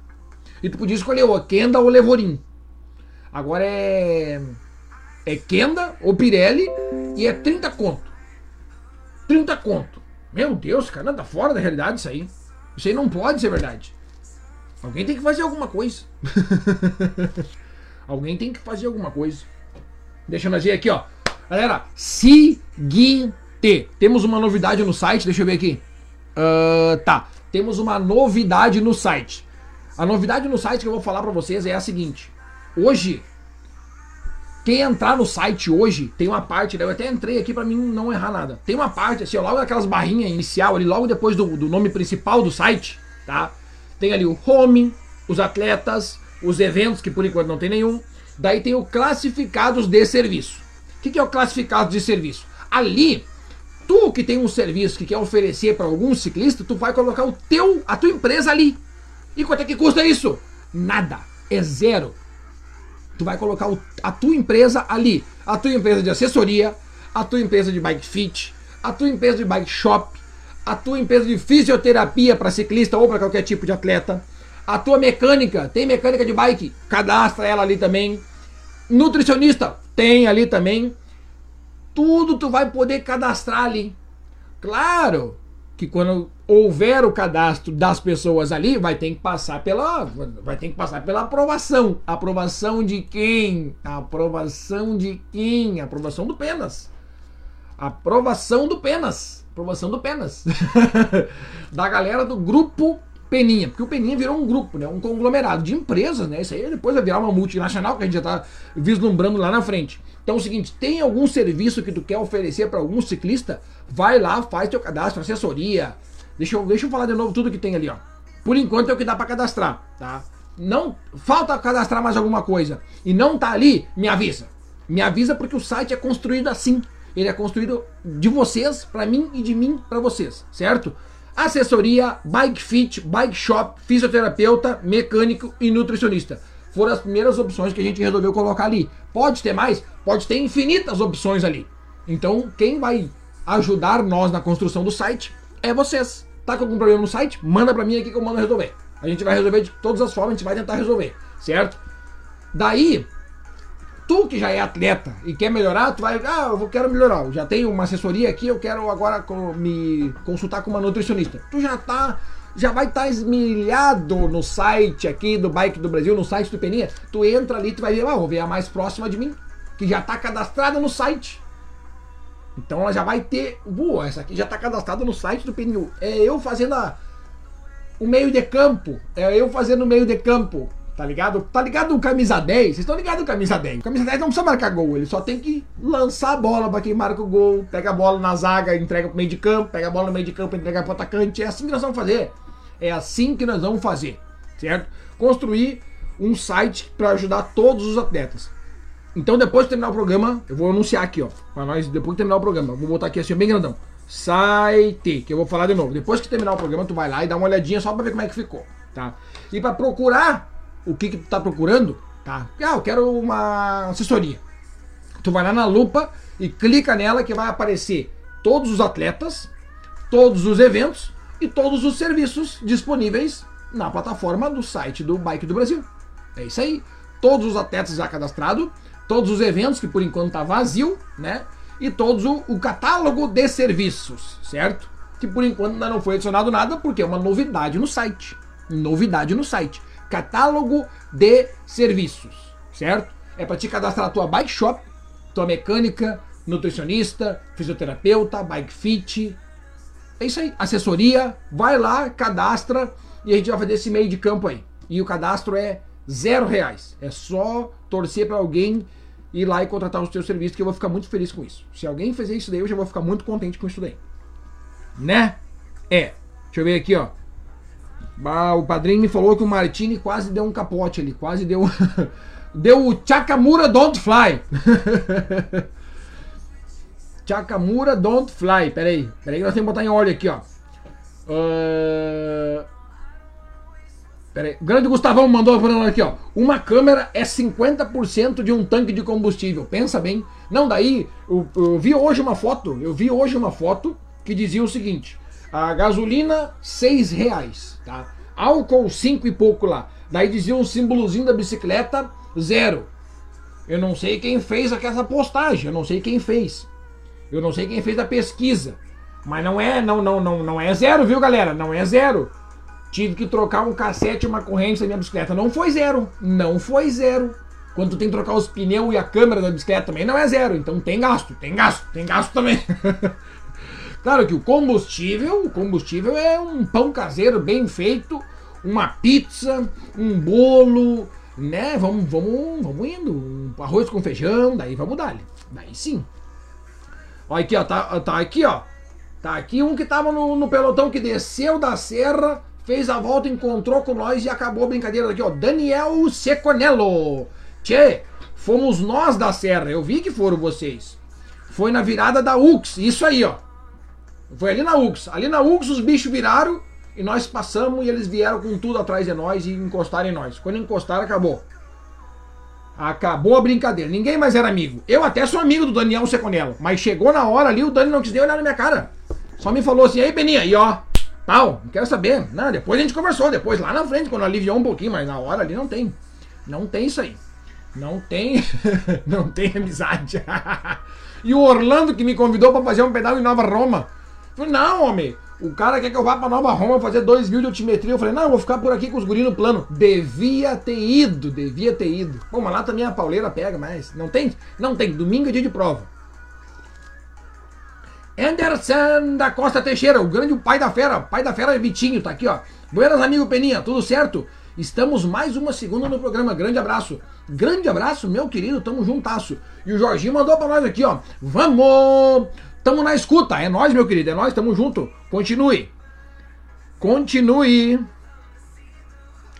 E tu podia escolher ou Kenda ou Levorin. Agora é. É Kenda ou Pirelli e é 30 conto. 30 conto. Meu Deus, cara, tá fora da realidade isso aí. Isso aí não pode ser verdade. Alguém tem que fazer alguma coisa. Alguém tem que fazer alguma coisa. Deixa eu ver aqui, ó. Galera, seguinte. Temos uma novidade no site, deixa eu ver aqui. Uh, tá. Temos uma novidade no site. A novidade no site que eu vou falar para vocês é a seguinte. Hoje, quem entrar no site hoje, tem uma parte, né? eu até entrei aqui para mim não errar nada. Tem uma parte, assim, ó, logo naquelas barrinhas inicial ali, logo depois do, do nome principal do site, tá? Tem ali o home, os atletas, os eventos, que por enquanto não tem nenhum. Daí tem o classificados de serviço. O que, que é o classificado de serviço? Ali, tu que tem um serviço que quer oferecer para algum ciclista, tu vai colocar o teu, a tua empresa ali. E quanto é que custa isso? Nada. É zero. Tu vai colocar o, a tua empresa ali. A tua empresa de assessoria, a tua empresa de bike fit, a tua empresa de bike shop, a tua empresa de fisioterapia para ciclista ou para qualquer tipo de atleta, a tua mecânica, tem mecânica de bike, cadastra ela ali também. Nutricionista, tem ali também. Tudo tu vai poder cadastrar ali. Claro que quando houver o cadastro das pessoas ali, vai ter que passar pela vai ter que passar pela aprovação. Aprovação de quem? Aprovação de quem? Aprovação do Penas. Aprovação do Penas promoção do Penas. da galera do grupo Peninha, porque o Peninha virou um grupo, né? Um conglomerado de empresas, né? Isso aí depois vai virar uma multinacional que a gente já tá vislumbrando lá na frente. Então é o seguinte, tem algum serviço que tu quer oferecer para algum ciclista? Vai lá, faz teu cadastro, assessoria. Deixa eu, deixa eu falar de novo tudo que tem ali, ó. Por enquanto é o que dá para cadastrar, tá? Não falta cadastrar mais alguma coisa e não tá ali, me avisa. Me avisa porque o site é construído assim ele é construído de vocês para mim e de mim para vocês, certo? assessoria, bike fit, bike shop, fisioterapeuta, mecânico e nutricionista. Foram as primeiras opções que a gente resolveu colocar ali. Pode ter mais? Pode ter infinitas opções ali. Então, quem vai ajudar nós na construção do site é vocês. Tá com algum problema no site? Manda pra mim aqui que eu mando resolver. A gente vai resolver de todas as formas, a gente vai tentar resolver, certo? Daí, tu que já é atleta e quer melhorar, tu vai, ah, eu quero melhorar, eu já tenho uma assessoria aqui, eu quero agora me consultar com uma nutricionista. Tu já tá, já vai estar tá esmilhado no site aqui do Bike do Brasil, no site do Peninha. Tu entra ali, tu vai ver, ah, vou ver a mais próxima de mim, que já tá cadastrada no site. Então ela já vai ter, boa, essa aqui já tá cadastrada no site do PNU. É eu fazendo a, o meio de campo, é eu fazendo o meio de campo Tá ligado? Tá ligado o camisa 10? Vocês estão ligados no camisa 10? O camisa 10 não precisa marcar gol, ele só tem que lançar a bola para quem marca o gol, pega a bola na zaga, entrega pro meio de campo, pega a bola no meio de campo, entrega pro atacante. É assim que nós vamos fazer. É assim que nós vamos fazer, certo? Construir um site para ajudar todos os atletas. Então depois de terminar o programa, eu vou anunciar aqui, ó, para nós depois de terminar o programa, vou botar aqui assim bem grandão. Site, que eu vou falar de novo. Depois que terminar o programa, tu vai lá e dá uma olhadinha só para ver como é que ficou, tá? E para procurar o que, que tu tá procurando, tá? Ah, eu quero uma assessoria. Tu vai lá na lupa e clica nela que vai aparecer todos os atletas, todos os eventos e todos os serviços disponíveis na plataforma do site do Bike do Brasil. É isso aí. Todos os atletas já cadastrados, todos os eventos que por enquanto tá vazio, né? E todos o, o catálogo de serviços, certo? Que por enquanto ainda não foi adicionado nada porque é uma novidade no site. Novidade no site catálogo de serviços, certo? É para te cadastrar a tua bike shop, tua mecânica, nutricionista, fisioterapeuta, bike fit. É isso aí, assessoria, vai lá, cadastra e a gente vai fazer esse meio de campo aí. E o cadastro é zero reais. É só torcer para alguém ir lá e contratar os teus serviços que eu vou ficar muito feliz com isso. Se alguém fizer isso daí, eu já vou ficar muito contente com isso daí. Né? É. Deixa eu ver aqui, ó. Ah, o padrinho me falou que o Martini quase deu um capote ali, quase deu. deu o Chakamura Don't Fly. Chakamura Don't Fly. Peraí, peraí que nós temos que botar em óleo aqui, ó. Uh... O grande Gustavão mandou falando aqui, ó. Uma câmera é 50% de um tanque de combustível. Pensa bem. Não, daí, eu, eu vi hoje uma foto. Eu vi hoje uma foto que dizia o seguinte: a gasolina, 6 reais, tá? Álcool, 5 e pouco lá. Daí dizia um símbolozinho da bicicleta, zero. Eu não sei quem fez aquela postagem, eu não sei quem fez. Eu não sei quem fez a pesquisa. Mas não é, não, não, não, não é zero, viu, galera? Não é zero. Tive que trocar um cassete e uma corrente da minha bicicleta. Não foi zero. Não foi zero. Quando tu tem que trocar os pneus e a câmera da bicicleta também não é zero. Então tem gasto, tem gasto, tem gasto também. Claro que o combustível, o combustível é um pão caseiro bem feito, uma pizza, um bolo, né? Vamos, vamos, vamos indo. Um arroz com feijão, daí vamos dar. Daí sim. Olha aqui, ó, tá, tá aqui, ó. Tá aqui um que tava no, no pelotão que desceu da serra, fez a volta, encontrou com nós e acabou a brincadeira aqui, ó. Daniel Seconello. Tchê, fomos nós da serra. Eu vi que foram vocês. Foi na virada da UX, isso aí, ó. Foi ali na UX. Ali na UX os bichos viraram e nós passamos e eles vieram com tudo atrás de nós e encostaram em nós. Quando encostaram, acabou. Acabou a brincadeira. Ninguém mais era amigo. Eu até sou amigo do Daniel Seconello. Mas chegou na hora ali, o Dani não quis nem olhar na minha cara. Só me falou assim, aí Beninha, e ó, pau, não quero saber. Não, depois a gente conversou, depois lá na frente, quando aliviou um pouquinho, mas na hora ali não tem. Não tem isso aí. Não tem. não tem amizade. e o Orlando que me convidou para fazer um pedal em Nova Roma. Falei, não, homem. O cara quer que eu vá pra Nova Roma fazer 2 mil de altimetria. Eu falei, não, eu vou ficar por aqui com os guris no plano. Devia ter ido, devia ter ido. Bom, mas lá também a pauleira pega mais. Não tem? Não tem. Domingo é dia de prova. Anderson da Costa Teixeira, o grande pai da fera. Pai da fera é Vitinho, tá aqui, ó. Buenas, amigo Peninha, tudo certo? Estamos mais uma segunda no programa. Grande abraço. Grande abraço, meu querido. Tamo juntasso. E o Jorginho mandou pra nós aqui, ó. Vamos! Tamo na escuta, é nós, meu querido, é nós, tamo junto. Continue. Continue.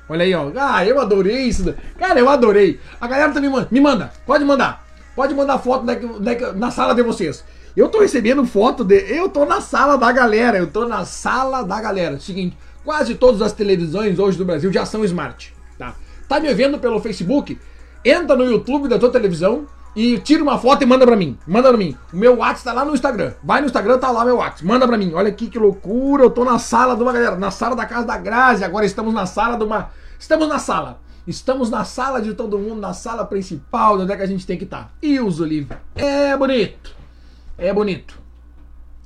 Olha aí, ó. Ah, eu adorei isso. Cara, eu adorei. A galera também manda. Me manda, pode mandar. Pode mandar foto na, na, na sala de vocês. Eu tô recebendo foto de. Eu tô na sala da galera. Eu tô na sala da galera. Seguinte, quase todas as televisões hoje do Brasil já são smart. Tá? Tá me vendo pelo Facebook? Entra no YouTube da tua televisão e tira uma foto e manda pra mim. Manda pra mim. O meu WhatsApp tá lá no Instagram. Vai no Instagram, tá lá meu WhatsApp. Manda pra mim. Olha aqui que loucura. Eu tô na sala de uma galera. Na sala da casa da Grazi. Agora estamos na sala de uma. Estamos na sala. Estamos na sala de todo mundo, na sala principal, onde é que a gente tem que estar. Tá. E os Olívio. É bonito. É bonito.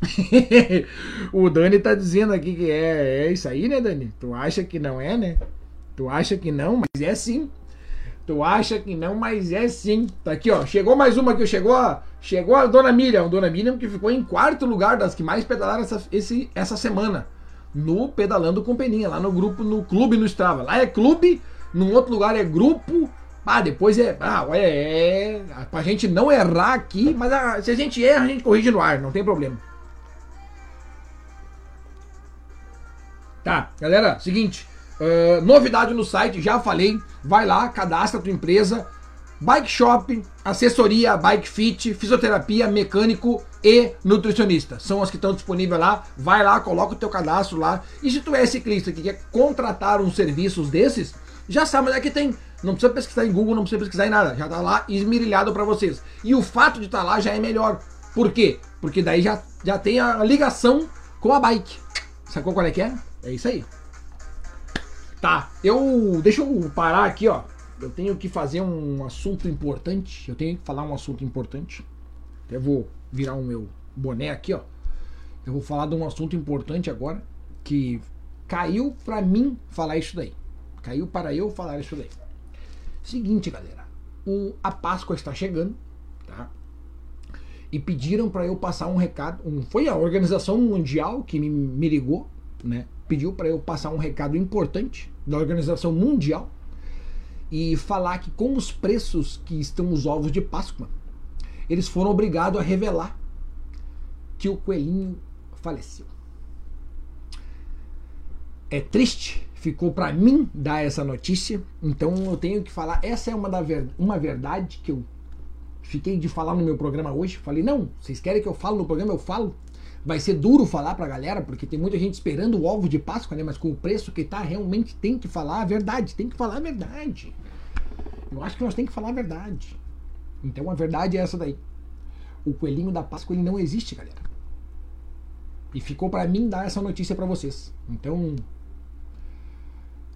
o Dani tá dizendo aqui que é, é isso aí, né, Dani? Tu acha que não é, né? Tu acha que não, mas é sim. Tu acha que não, mas é sim. Tá aqui, ó. Chegou mais uma aqui. Chegou a, chegou a Dona Miriam. Dona Miriam que ficou em quarto lugar das que mais pedalaram essa, esse, essa semana. No Pedalando com Peninha, lá no grupo, no clube no Strava. Lá é clube, num outro lugar é grupo. Ah, depois é. Ah, é. é pra gente não errar aqui, mas a, se a gente erra, a gente corrige no ar, não tem problema. Tá, galera, seguinte. Uh, novidade no site, já falei. Vai lá, cadastra a tua empresa. Bike Shop, assessoria, bike fit, fisioterapia, mecânico e nutricionista. São as que estão disponíveis lá. Vai lá, coloca o teu cadastro lá. E se tu é ciclista que quer contratar uns serviços desses, já sabe onde é que tem. Não precisa pesquisar em Google, não precisa pesquisar em nada. Já tá lá esmirilhado para vocês. E o fato de estar tá lá já é melhor. Por quê? Porque daí já, já tem a ligação com a bike. Sacou qual é que é? É isso aí. Tá, eu. Deixa eu parar aqui, ó. Eu tenho que fazer um assunto importante. Eu tenho que falar um assunto importante. Eu vou virar o meu boné aqui, ó. Eu vou falar de um assunto importante agora. Que caiu pra mim falar isso daí. Caiu para eu falar isso daí. Seguinte, galera. O, a Páscoa está chegando, tá? E pediram para eu passar um recado. Um, foi a Organização Mundial que me, me ligou, né? Pediu para eu passar um recado importante da Organização Mundial e falar que com os preços que estão os ovos de Páscoa, eles foram obrigados a revelar que o coelhinho faleceu. É triste, ficou para mim dar essa notícia, então eu tenho que falar. Essa é uma, da ver, uma verdade que eu fiquei de falar no meu programa hoje. Falei, não, vocês querem que eu fale no programa? Eu falo. Vai ser duro falar pra galera, porque tem muita gente esperando o ovo de Páscoa, né? Mas com o preço que tá, realmente tem que falar a verdade. Tem que falar a verdade. Eu acho que nós tem que falar a verdade. Então a verdade é essa daí. O coelhinho da Páscoa ele não existe, galera. E ficou para mim dar essa notícia para vocês. Então,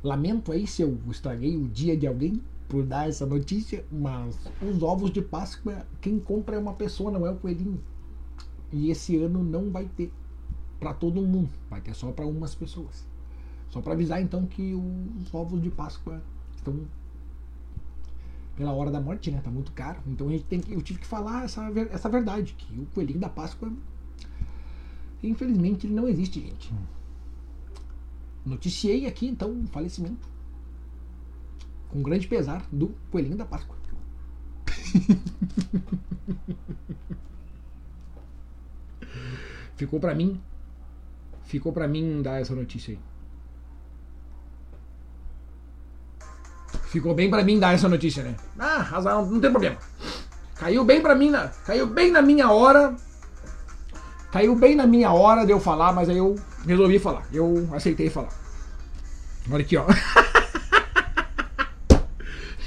lamento aí se eu estraguei o dia de alguém por dar essa notícia, mas os ovos de Páscoa, quem compra é uma pessoa, não é o coelhinho. E esse ano não vai ter para todo mundo, vai ter só para umas pessoas. Só para avisar então que os ovos de Páscoa estão pela hora da morte, né? Tá muito caro. Então a gente tem que, eu tive que falar essa, essa verdade, que o coelhinho da Páscoa infelizmente ele não existe, gente. Noticiei aqui então o falecimento com grande pesar do coelhinho da Páscoa. ficou para mim, ficou para mim dar essa notícia aí. Ficou bem para mim dar essa notícia, né? Ah, razão, não tem problema. Caiu bem para mim, na, caiu bem na minha hora. Caiu bem na minha hora de eu falar, mas aí eu resolvi falar. Eu aceitei falar. Olha aqui, ó.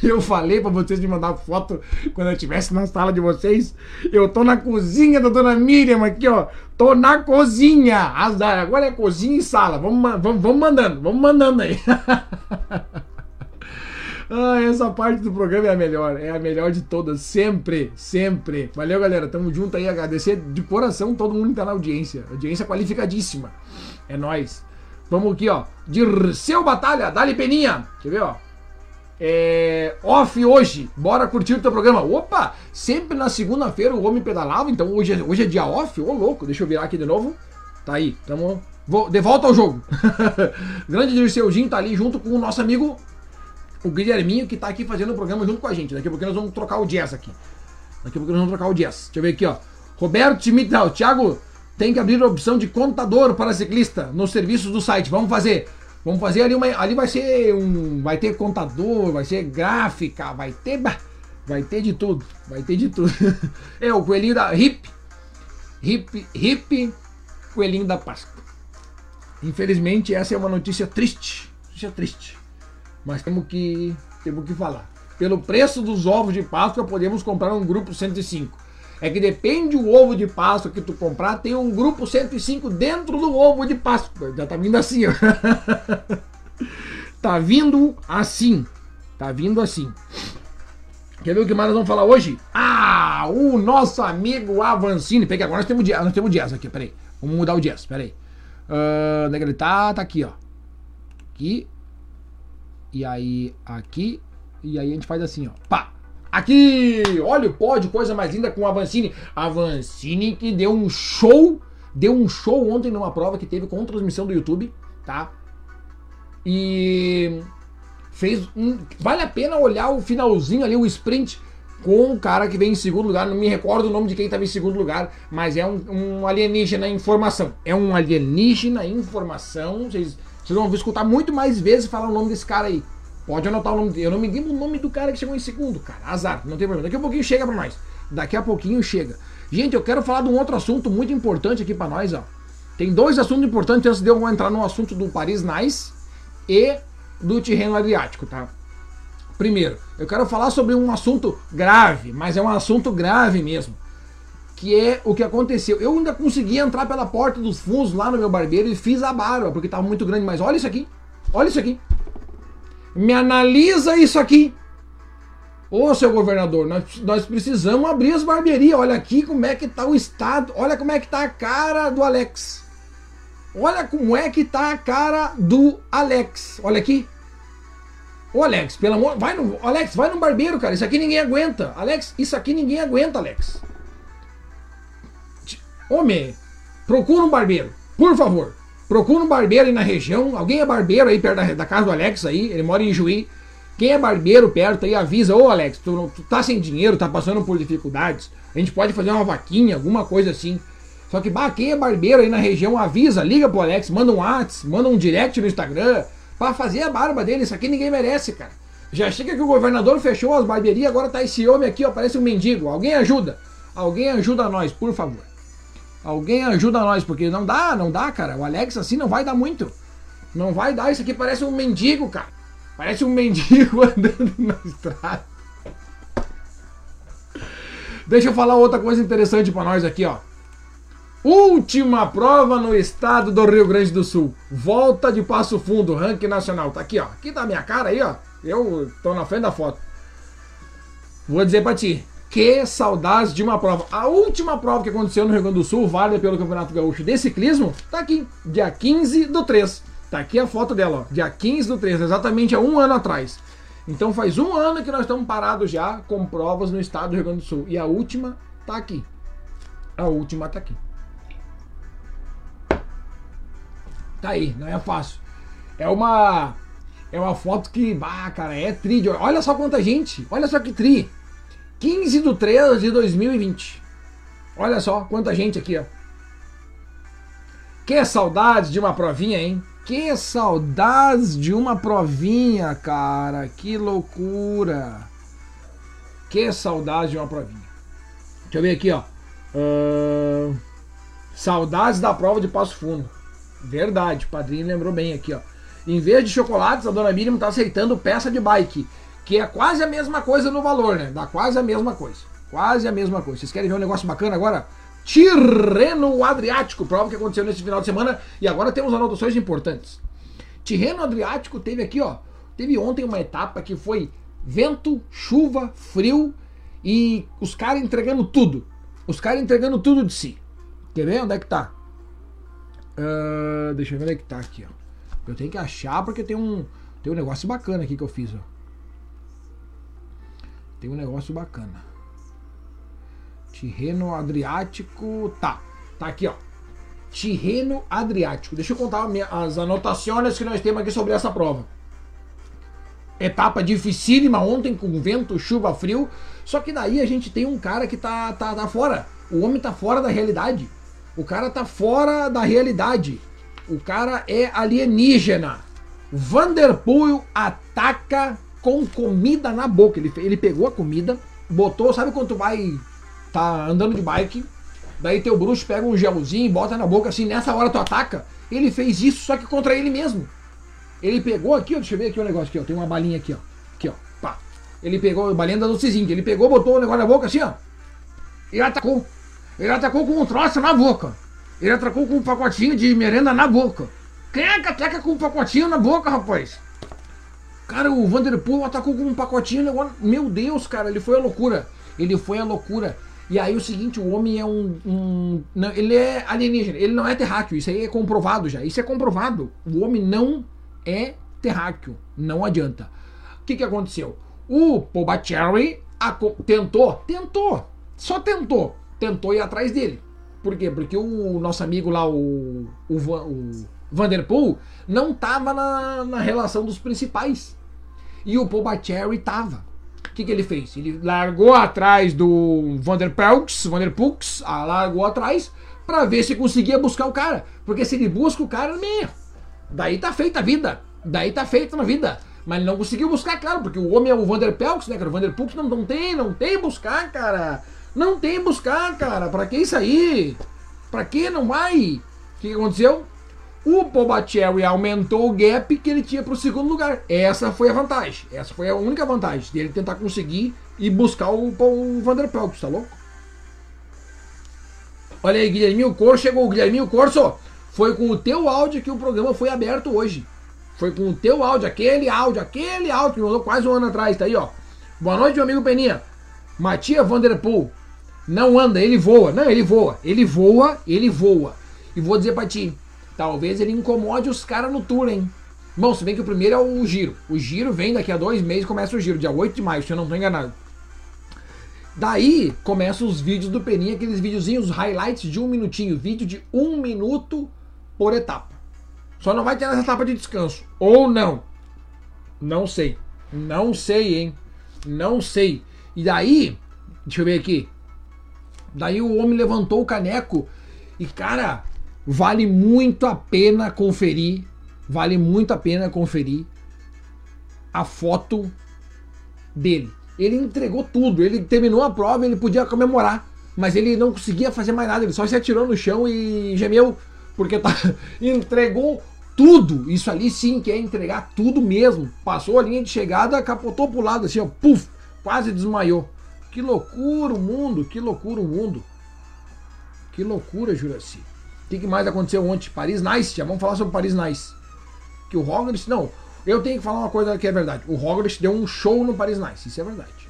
Eu falei para vocês me mandar foto quando eu estivesse na sala de vocês. Eu tô na cozinha da dona Miriam aqui, ó. Tô na cozinha. Azar. Agora é cozinha e sala. Vamos, vamos, vamos mandando, vamos mandando aí. Ah, essa parte do programa é a melhor, é a melhor de todas, sempre, sempre. Valeu, galera, tamo junto aí, agradecer de coração todo mundo que tá na audiência, audiência qualificadíssima. É nós. Vamos aqui, ó, Dirceu Batalha, Dali Peninha, quer ver, ó? É, off hoje, bora curtir o teu programa. Opa, sempre na segunda-feira o homem pedalava, então hoje é, hoje é dia off, ô louco, deixa eu virar aqui de novo. Tá aí, tamo Vou, de volta ao jogo. Grande Dirceuzinho tá ali junto com o nosso amigo o Guilherminho que tá aqui fazendo o programa junto com a gente. Daqui a pouco nós vamos trocar o jazz aqui. Daqui a pouco nós vamos trocar o jazz. Deixa eu ver aqui, ó. Roberto Schmidt, Thiago tem que abrir a opção de contador para ciclista nos serviços do site. Vamos fazer. Vamos fazer ali uma. Ali vai ser um. Vai ter contador, vai ser gráfica, vai ter. Vai ter de tudo. Vai ter de tudo. é, o coelhinho da HIP. Hip, hip coelhinho da Páscoa. Infelizmente, essa é uma notícia triste. Notícia triste. Mas temos que, temos que falar. Pelo preço dos ovos de Páscoa, podemos comprar um grupo 105. É que depende o ovo de Páscoa que tu comprar, tem um grupo 105 dentro do ovo de Páscoa. Já tá vindo assim, ó. tá vindo assim. Tá vindo assim. Quer ver o que mais nós vamos falar hoje? Ah, o nosso amigo Avancini. Pega agora nós temos jazz, nós temos jazz aqui, peraí. Vamos mudar o jazz, peraí. Uh, onde é que ele tá? Tá aqui, ó. Aqui. E aí, aqui. E aí a gente faz assim, ó. Pá! Aqui! Olha o pódio, coisa mais linda com o Avancini. Avancini que deu um show. Deu um show ontem numa prova que teve com transmissão do YouTube, tá? E fez um. Vale a pena olhar o finalzinho ali, o sprint, com o cara que vem em segundo lugar. Não me recordo o nome de quem estava em segundo lugar, mas é um, um alienígena em informação. É um alienígena em informação. Vocês, vocês vão escutar muito mais vezes falar o nome desse cara aí. Pode anotar o nome dele. Eu não me lembro o nome do cara que chegou em segundo, cara. Azar, não tem problema. Daqui a pouquinho chega pra nós. Daqui a pouquinho chega. Gente, eu quero falar de um outro assunto muito importante aqui para nós, ó. Tem dois assuntos importantes antes de eu entrar no assunto do Paris Nice e do Tirreno Adriático, tá? Primeiro, eu quero falar sobre um assunto grave, mas é um assunto grave mesmo. Que é o que aconteceu. Eu ainda consegui entrar pela porta dos fundos lá no meu barbeiro e fiz a barba, porque estava muito grande. Mas olha isso aqui. Olha isso aqui. Me analisa isso aqui. Ô, seu governador, nós, nós precisamos abrir as barbearias. Olha aqui como é que tá o estado. Olha como é que tá a cara do Alex. Olha como é que tá a cara do Alex. Olha aqui. Ô Alex, pelo amor, vai no, Alex, vai no barbeiro, cara. Isso aqui ninguém aguenta. Alex, isso aqui ninguém aguenta, Alex. Homem, procura um barbeiro, por favor. Procura um barbeiro aí na região. Alguém é barbeiro aí perto da, da casa do Alex aí? Ele mora em Juí. Quem é barbeiro perto aí avisa, ô Alex, tu, tu tá sem dinheiro, tá passando por dificuldades. A gente pode fazer uma vaquinha, alguma coisa assim. Só que, bah, quem é barbeiro aí na região, avisa, liga pro Alex, manda um WhatsApp, manda um direct no Instagram, para fazer a barba dele. Isso aqui ninguém merece, cara. Já chega que o governador fechou as barbearias, agora tá esse homem aqui, ó, parece um mendigo. Alguém ajuda. Alguém ajuda nós, por favor. Alguém ajuda nós, porque não dá, não dá, cara. O Alex assim não vai dar muito. Não vai dar, isso aqui parece um mendigo, cara. Parece um mendigo andando na estrada. Deixa eu falar outra coisa interessante para nós aqui, ó. Última prova no estado do Rio Grande do Sul. Volta de Passo Fundo, ranking nacional. Tá aqui, ó. Aqui tá minha cara aí, ó. Eu tô na frente da foto. Vou dizer pra ti. Que saudades de uma prova. A última prova que aconteceu no Rio Grande do Sul, válida pelo Campeonato Gaúcho de Ciclismo, tá aqui. Dia 15 do 3. Tá aqui a foto dela, ó. Dia 15 do 3, exatamente há um ano atrás. Então faz um ano que nós estamos parados já com provas no estado do Rio Grande do Sul. E a última tá aqui. A última tá aqui. Tá aí, não é fácil. É uma. É uma foto que, bah, cara, é tri. Olha só quanta gente. Olha só que tri. 15 de 3 de 2020. Olha só quanta gente aqui, ó. Que saudade de uma provinha, hein? Que saudades de uma provinha, cara. Que loucura. Que saudade de uma provinha. Deixa eu ver aqui, ó. Uh... Saudades da prova de Passo Fundo. Verdade, o padrinho lembrou bem aqui, ó. Em vez de chocolates, a dona Miriam tá aceitando peça de bike, que é quase a mesma coisa no valor, né? Dá quase a mesma coisa. Quase a mesma coisa. Vocês querem ver um negócio bacana agora? Tirreno Adriático, prova que aconteceu nesse final de semana e agora temos anotações importantes. Tirreno Adriático teve aqui, ó, teve ontem uma etapa que foi vento, chuva, frio e os caras entregando tudo. Os caras entregando tudo de si. Quer ver onde é que tá? Uh, deixa eu ver onde é que tá aqui, ó. Eu tenho que achar porque tem um, tem um negócio bacana aqui que eu fiz, ó. Tem um negócio bacana. Tirreno Adriático. Tá, tá aqui, ó. Tirreno Adriático. Deixa eu contar as anotações que nós temos aqui sobre essa prova. Etapa dificílima ontem com vento, chuva, frio. Só que daí a gente tem um cara que tá, tá, tá fora. O homem tá fora da realidade. O cara tá fora da realidade. O cara é alienígena. Vanderpool ataca com comida na boca. Ele, ele pegou a comida, botou, sabe quando tu vai tá andando de bike, Daí teu bruxo pega um gelzinho, bota na boca assim, nessa hora tu ataca. Ele fez isso só que contra ele mesmo. Ele pegou aqui, ó, deixa eu ver aqui o negócio aqui, ó. Tem uma balinha aqui, ó. Aqui, ó. Pá. Ele pegou balinha da docezinho. Ele pegou, botou o negócio na boca assim, ó. E atacou. Ele atacou com um troço na boca. Ele atacou com um pacotinho de merenda na boca. Quem é que ataca com um pacotinho na boca, rapaz? Cara, o Vanderpool atacou com um pacotinho. Meu Deus, cara, ele foi a loucura. Ele foi a loucura. E aí o seguinte, o homem é um. um não, ele é alienígena, ele não é terráqueo, isso aí é comprovado já. Isso é comprovado. O homem não é terráqueo. Não adianta. O que, que aconteceu? O Pobacherry tentou, tentou, só tentou, tentou ir atrás dele. Por quê? Porque o nosso amigo lá, o, o, o Vanderpool, não tava na, na relação dos principais. E o Pobacherry tava. O que, que ele fez? Ele largou atrás do Vanderpelks, Vanderpux, ah, largou atrás para ver se conseguia buscar o cara. Porque se ele busca o cara, meio. Daí tá feita a vida. Daí tá feita na vida. Mas ele não conseguiu buscar, claro, porque o homem é o Vanderpelks, né, cara? O Vanderpux não, não tem, não tem buscar, cara. Não tem buscar, cara. Pra que isso aí? Pra que não vai? O que, que aconteceu? O Pobacherry aumentou o gap que ele tinha para o segundo lugar. Essa foi a vantagem. Essa foi a única vantagem dele tentar conseguir e buscar o, o Vanderpelk, tá louco? Olha aí, Guilherminho Corso chegou. Guilherminho Corso, foi com o teu áudio que o programa foi aberto hoje. Foi com o teu áudio, aquele áudio, aquele áudio que mandou quase um ano atrás, tá aí, ó. Boa noite, meu amigo Peninha. Matias Vanderpool. Não anda, ele voa. Não, ele voa. Ele voa, ele voa. E vou dizer pra ti, Talvez ele incomode os caras no tour, hein? Bom, se bem que o primeiro é o giro. O giro vem daqui a dois meses, começa o giro, dia 8 de maio, se eu não estou enganado. Daí começam os vídeos do Peninha, aqueles videozinhos, highlights de um minutinho, vídeo de um minuto por etapa. Só não vai ter essa etapa de descanso. Ou não. Não sei. Não sei, hein? Não sei. E daí, deixa eu ver aqui. Daí o homem levantou o caneco e, cara, Vale muito a pena conferir, vale muito a pena conferir a foto dele. Ele entregou tudo, ele terminou a prova, ele podia comemorar, mas ele não conseguia fazer mais nada, ele só se atirou no chão e gemeu, porque tá, entregou tudo. Isso ali sim que é entregar tudo mesmo. Passou a linha de chegada, capotou pro lado assim, ó, puf, quase desmaiou. Que loucura o mundo, que loucura o mundo. Que loucura, Juraci. O que mais aconteceu ontem? Paris Nice, já vamos falar sobre Paris Nice. Que o Roglic, não, eu tenho que falar uma coisa que é verdade. O Roglic deu um show no Paris Nice, isso é verdade.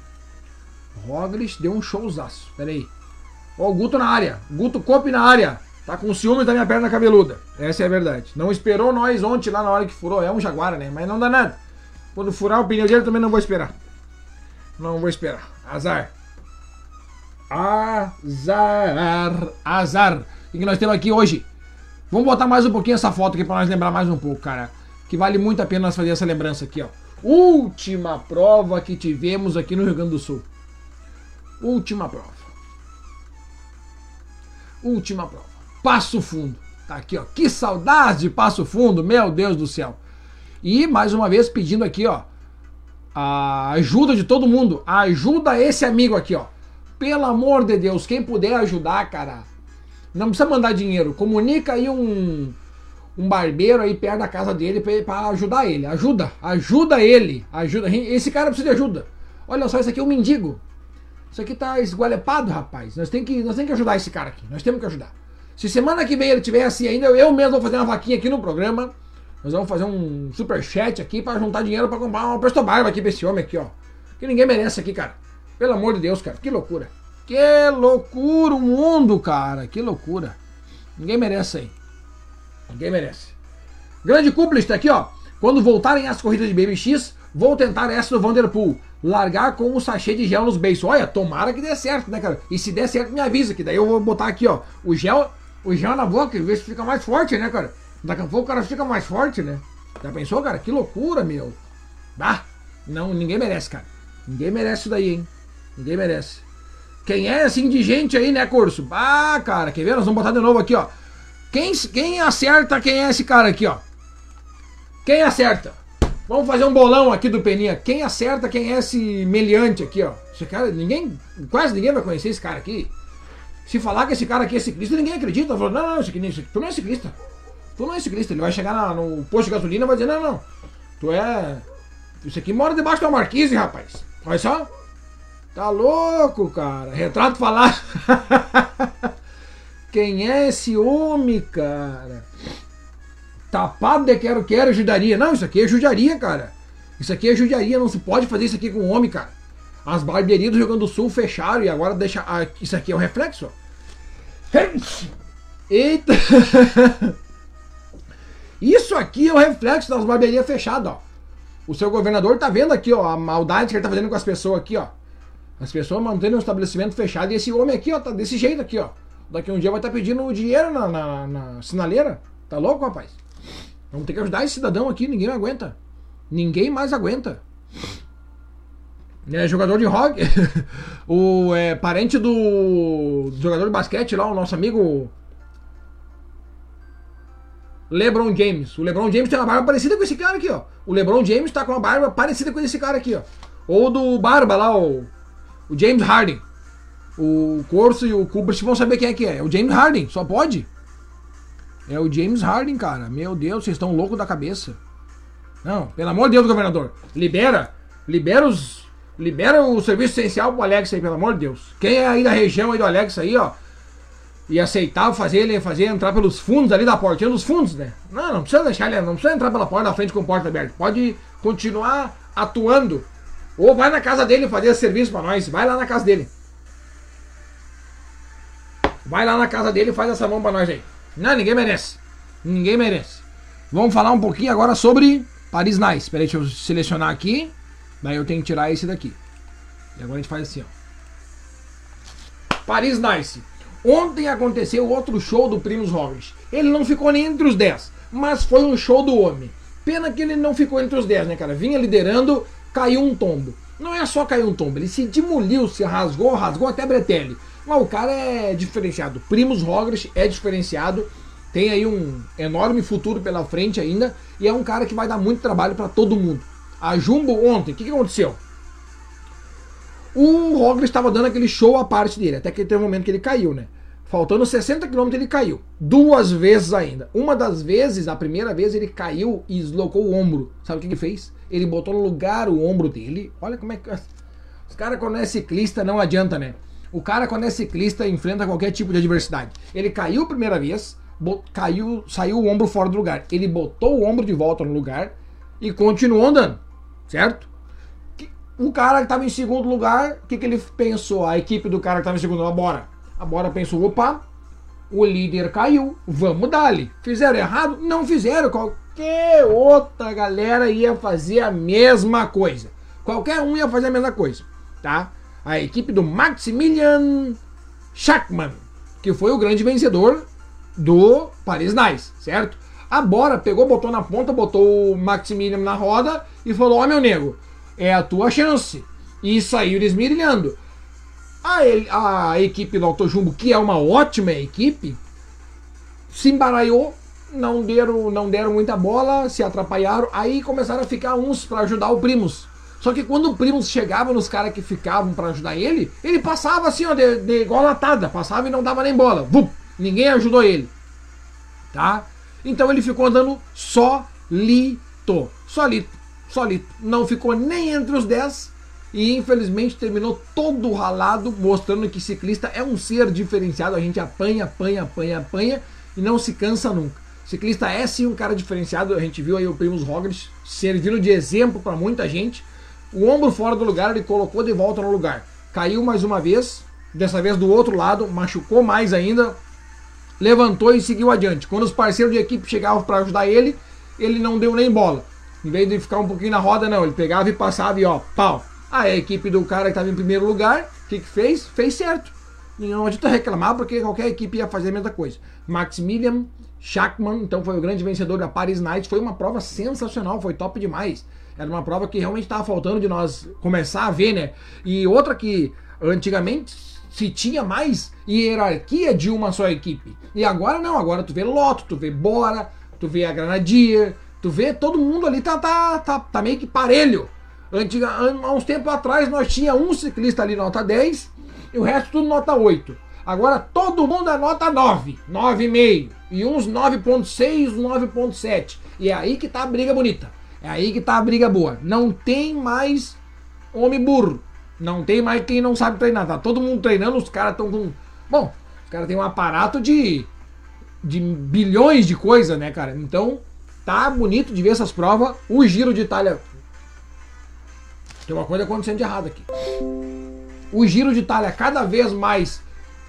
O Roglic deu um showzaço. Pera aí. Ó, o Guto na área. Guto Cope na área. Tá com ciúme da minha perna cabeluda. Essa é a verdade. Não esperou nós ontem lá na hora que furou. É um Jaguar, né? Mas não dá nada. Quando furar o pneu dele também não vou esperar. Não vou esperar. Azar. Azar. Azar que, que nós temos aqui hoje? Vamos botar mais um pouquinho essa foto aqui para nós lembrar mais um pouco, cara. Que vale muito a pena nós fazer essa lembrança aqui, ó. Última prova que tivemos aqui no Rio Grande do Sul. Última prova. Última prova. Passo Fundo. Tá aqui, ó. Que saudade de Passo Fundo, meu Deus do céu. E mais uma vez pedindo aqui, ó, a ajuda de todo mundo. Ajuda esse amigo aqui, ó. Pelo amor de Deus, quem puder ajudar, cara, não precisa mandar dinheiro. Comunica aí um, um barbeiro aí perto da casa dele para ajudar ele. Ajuda, ajuda ele. Ajuda. Esse cara precisa de ajuda. Olha só, esse aqui é um mendigo. Isso aqui tá esgualepado, rapaz. Nós temos que, nós temos que ajudar esse cara aqui. Nós temos que ajudar. Se semana que vem ele tiver assim ainda, eu mesmo vou fazer uma vaquinha aqui no programa. Nós vamos fazer um super chat aqui para juntar dinheiro para comprar uma Presto Barba aqui pra esse homem aqui, ó. Que ninguém merece aqui, cara. Pelo amor de Deus, cara. Que loucura. Que loucura o mundo, cara. Que loucura. Ninguém merece aí. Ninguém merece. Grande cúmplice está aqui, ó. Quando voltarem as corridas de BMX, vou tentar essa do Vanderpool. Largar com um sachê de gel nos beiços. Olha, tomara que dê certo, né, cara? E se der certo, me avisa, que daí eu vou botar aqui, ó. O gel, o gel na boca, ver se fica mais forte, né, cara? Daqui a pouco o cara fica mais forte, né? Já pensou, cara? Que loucura, meu. Bah, não, ninguém merece, cara. Ninguém merece isso daí, hein? Ninguém merece. Quem é assim de gente aí, né, curso? Ah, cara, quer ver? Nós vamos botar de novo aqui, ó. Quem, quem acerta quem é esse cara aqui, ó? Quem acerta? Vamos fazer um bolão aqui do Peninha. Quem acerta quem é esse meliante aqui, ó? Esse cara, ninguém, quase ninguém vai conhecer esse cara aqui. Se falar que esse cara aqui é ciclista, ninguém acredita. Falou, não, não, esse aqui, tu não é ciclista. Tu não é ciclista. Ele vai chegar na, no posto de gasolina e vai dizer, não, não. Tu é. Isso aqui mora debaixo da marquise, rapaz. Olha só. Tá louco, cara. Retrato falar. Quem é esse homem, cara? Tapado de quero, quero, judaria. Não, isso aqui é judiaria, cara. Isso aqui é judiaria, não se pode fazer isso aqui com o homem, cara. As barbearias do Rio Grande do Sul fecharam e agora deixa. Ah, isso aqui é um reflexo. Eita! Isso aqui é o reflexo das barbearias fechadas, ó. O seu governador tá vendo aqui, ó, a maldade que ele tá fazendo com as pessoas aqui, ó. As pessoas mantendo o estabelecimento fechado e esse homem aqui, ó, tá desse jeito aqui, ó. Daqui um dia vai estar tá pedindo dinheiro na, na, na, sinaleira. Tá louco, rapaz? Vamos ter que ajudar esse cidadão aqui, ninguém aguenta. Ninguém mais aguenta. É jogador de rock. o é, parente do, do jogador de basquete lá, o nosso amigo LeBron James. O LeBron James tem uma barba parecida com esse cara aqui, ó. O LeBron James tá com uma barba parecida com esse cara aqui, ó. Ou do Barba lá, o, o James Harden. O Corso e o Kubrick vão saber quem é que é. É o James Harden, só pode. É o James Harden, cara. Meu Deus, vocês estão loucos da cabeça. Não, pelo amor de Deus, governador. Libera. Libera os. Libera o serviço essencial pro Alex aí, pelo amor de Deus. Quem é aí da região aí do Alex aí, ó e aceitar fazer ele fazer entrar pelos fundos ali da portinha dos fundos, né? Não, não precisa deixar ele, não precisa entrar pela porta da frente com porta aberta. Pode continuar atuando. Ou vai na casa dele fazer serviço para nós. Vai lá na casa dele. Vai lá na casa dele e faz essa mão para nós aí. Não, ninguém merece. Ninguém merece. Vamos falar um pouquinho agora sobre Paris Nice. Espera aí, deixa eu selecionar aqui. Daí eu tenho que tirar esse daqui. E agora a gente faz assim, ó. Paris Nice. Ontem aconteceu outro show do Primus Roglic. Ele não ficou nem entre os 10, mas foi um show do homem. Pena que ele não ficou entre os 10, né, cara? Vinha liderando, caiu um tombo. Não é só cair um tombo, ele se demoliu, se rasgou, rasgou até bretelle. Mas o cara é diferenciado. Primus Roglic é diferenciado, tem aí um enorme futuro pela frente ainda e é um cara que vai dar muito trabalho para todo mundo. A Jumbo ontem, o que, que aconteceu? O Roglic estava dando aquele show à parte dele, até que teve um momento que ele caiu, né? Faltando 60 km ele caiu. Duas vezes ainda. Uma das vezes, a primeira vez, ele caiu e deslocou o ombro. Sabe o que ele fez? Ele botou no lugar o ombro dele. Olha como é que. Os caras, quando é ciclista, não adianta, né? O cara, quando é ciclista, enfrenta qualquer tipo de adversidade. Ele caiu a primeira vez, caiu, saiu o ombro fora do lugar. Ele botou o ombro de volta no lugar e continuou andando. Certo? O cara que estava em segundo lugar, o que, que ele pensou? A equipe do cara que estava em segundo lugar, bora. A bora pensou, opa, o líder caiu, vamos dar-lhe. Fizeram errado? Não fizeram. Qualquer outra galera ia fazer a mesma coisa. Qualquer um ia fazer a mesma coisa, tá? A equipe do Maximilian Schachmann, que foi o grande vencedor do Paris Nice, certo? A Bora pegou, botou na ponta, botou o Maximilian na roda e falou: Ó, oh, meu nego, é a tua chance. E saiu desmirilhando. A, a equipe do Autojumbo, que é uma ótima equipe, se embaralhou, não deram, não deram muita bola, se atrapalharam, aí começaram a ficar uns para ajudar o Primos. Só que quando o Primos chegava nos caras que ficavam para ajudar ele, ele passava assim, ó, de, de igual latada, passava e não dava nem bola. Ninguém ajudou ele. Tá? Então ele ficou andando solito. Solito solito. Não ficou nem entre os 10 e infelizmente terminou todo ralado, mostrando que ciclista é um ser diferenciado. A gente apanha, apanha, apanha, apanha e não se cansa nunca. Ciclista é sim um cara diferenciado. A gente viu aí o Primus Roglic servindo de exemplo para muita gente. O ombro fora do lugar, ele colocou de volta no lugar. Caiu mais uma vez, dessa vez do outro lado, machucou mais ainda, levantou e seguiu adiante. Quando os parceiros de equipe chegavam para ajudar ele, ele não deu nem bola. Em vez de ficar um pouquinho na roda, não. Ele pegava e passava e ó, pau. Aí a equipe do cara que estava em primeiro lugar, o que, que fez? Fez certo. E não adianta reclamar porque qualquer equipe ia fazer a mesma coisa. Maximilian Schachmann, então foi o grande vencedor da Paris Night. Foi uma prova sensacional, foi top demais. Era uma prova que realmente estava faltando de nós começar a ver, né? E outra que antigamente se tinha mais hierarquia de uma só equipe. E agora não, agora tu vê Loto, tu vê Bora, tu vê a Granadier, Tu vê, todo mundo ali tá, tá, tá, tá meio que parelho. Antiga, há uns tempos atrás nós tinha um ciclista ali nota 10 e o resto tudo nota 8. Agora todo mundo anota 9, 9,5. E uns 9,6, 9,7. E é aí que tá a briga bonita. É aí que tá a briga boa. Não tem mais homem burro. Não tem mais quem não sabe treinar. Tá todo mundo treinando, os caras estão com. Bom, os caras têm um aparato de. de bilhões de coisas, né, cara? Então, tá bonito de ver essas provas. O Giro de Itália. Tem uma coisa acontecendo de errado aqui. O Giro de Itália cada vez mais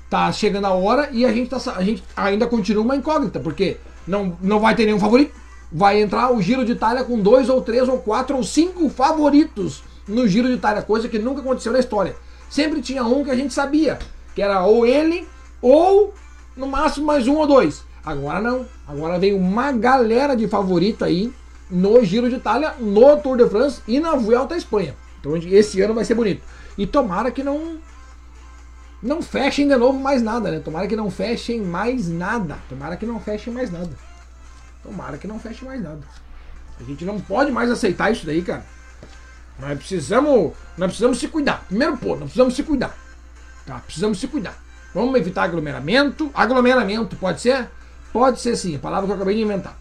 tá chegando a hora e a gente, tá, a gente ainda continua uma incógnita, porque não, não vai ter nenhum favorito. Vai entrar o Giro de Itália com dois ou três ou quatro ou cinco favoritos no Giro de Itália, coisa que nunca aconteceu na história. Sempre tinha um que a gente sabia, que era ou ele ou no máximo mais um ou dois. Agora não. Agora vem uma galera de favorito aí no Giro de Itália, no Tour de France e na Vuelta à Espanha. Então esse ano vai ser bonito. E tomara que não não fechem de novo mais nada, né? Tomara que não fechem mais nada. Tomara que não fechem mais nada. Tomara que não feche mais nada. A gente não pode mais aceitar isso daí, cara. Nós precisamos, nós precisamos se cuidar. Primeiro ponto, nós precisamos se cuidar. Tá? Precisamos se cuidar. Vamos evitar aglomeramento. Aglomeramento pode ser? Pode ser sim, a palavra que eu acabei de inventar.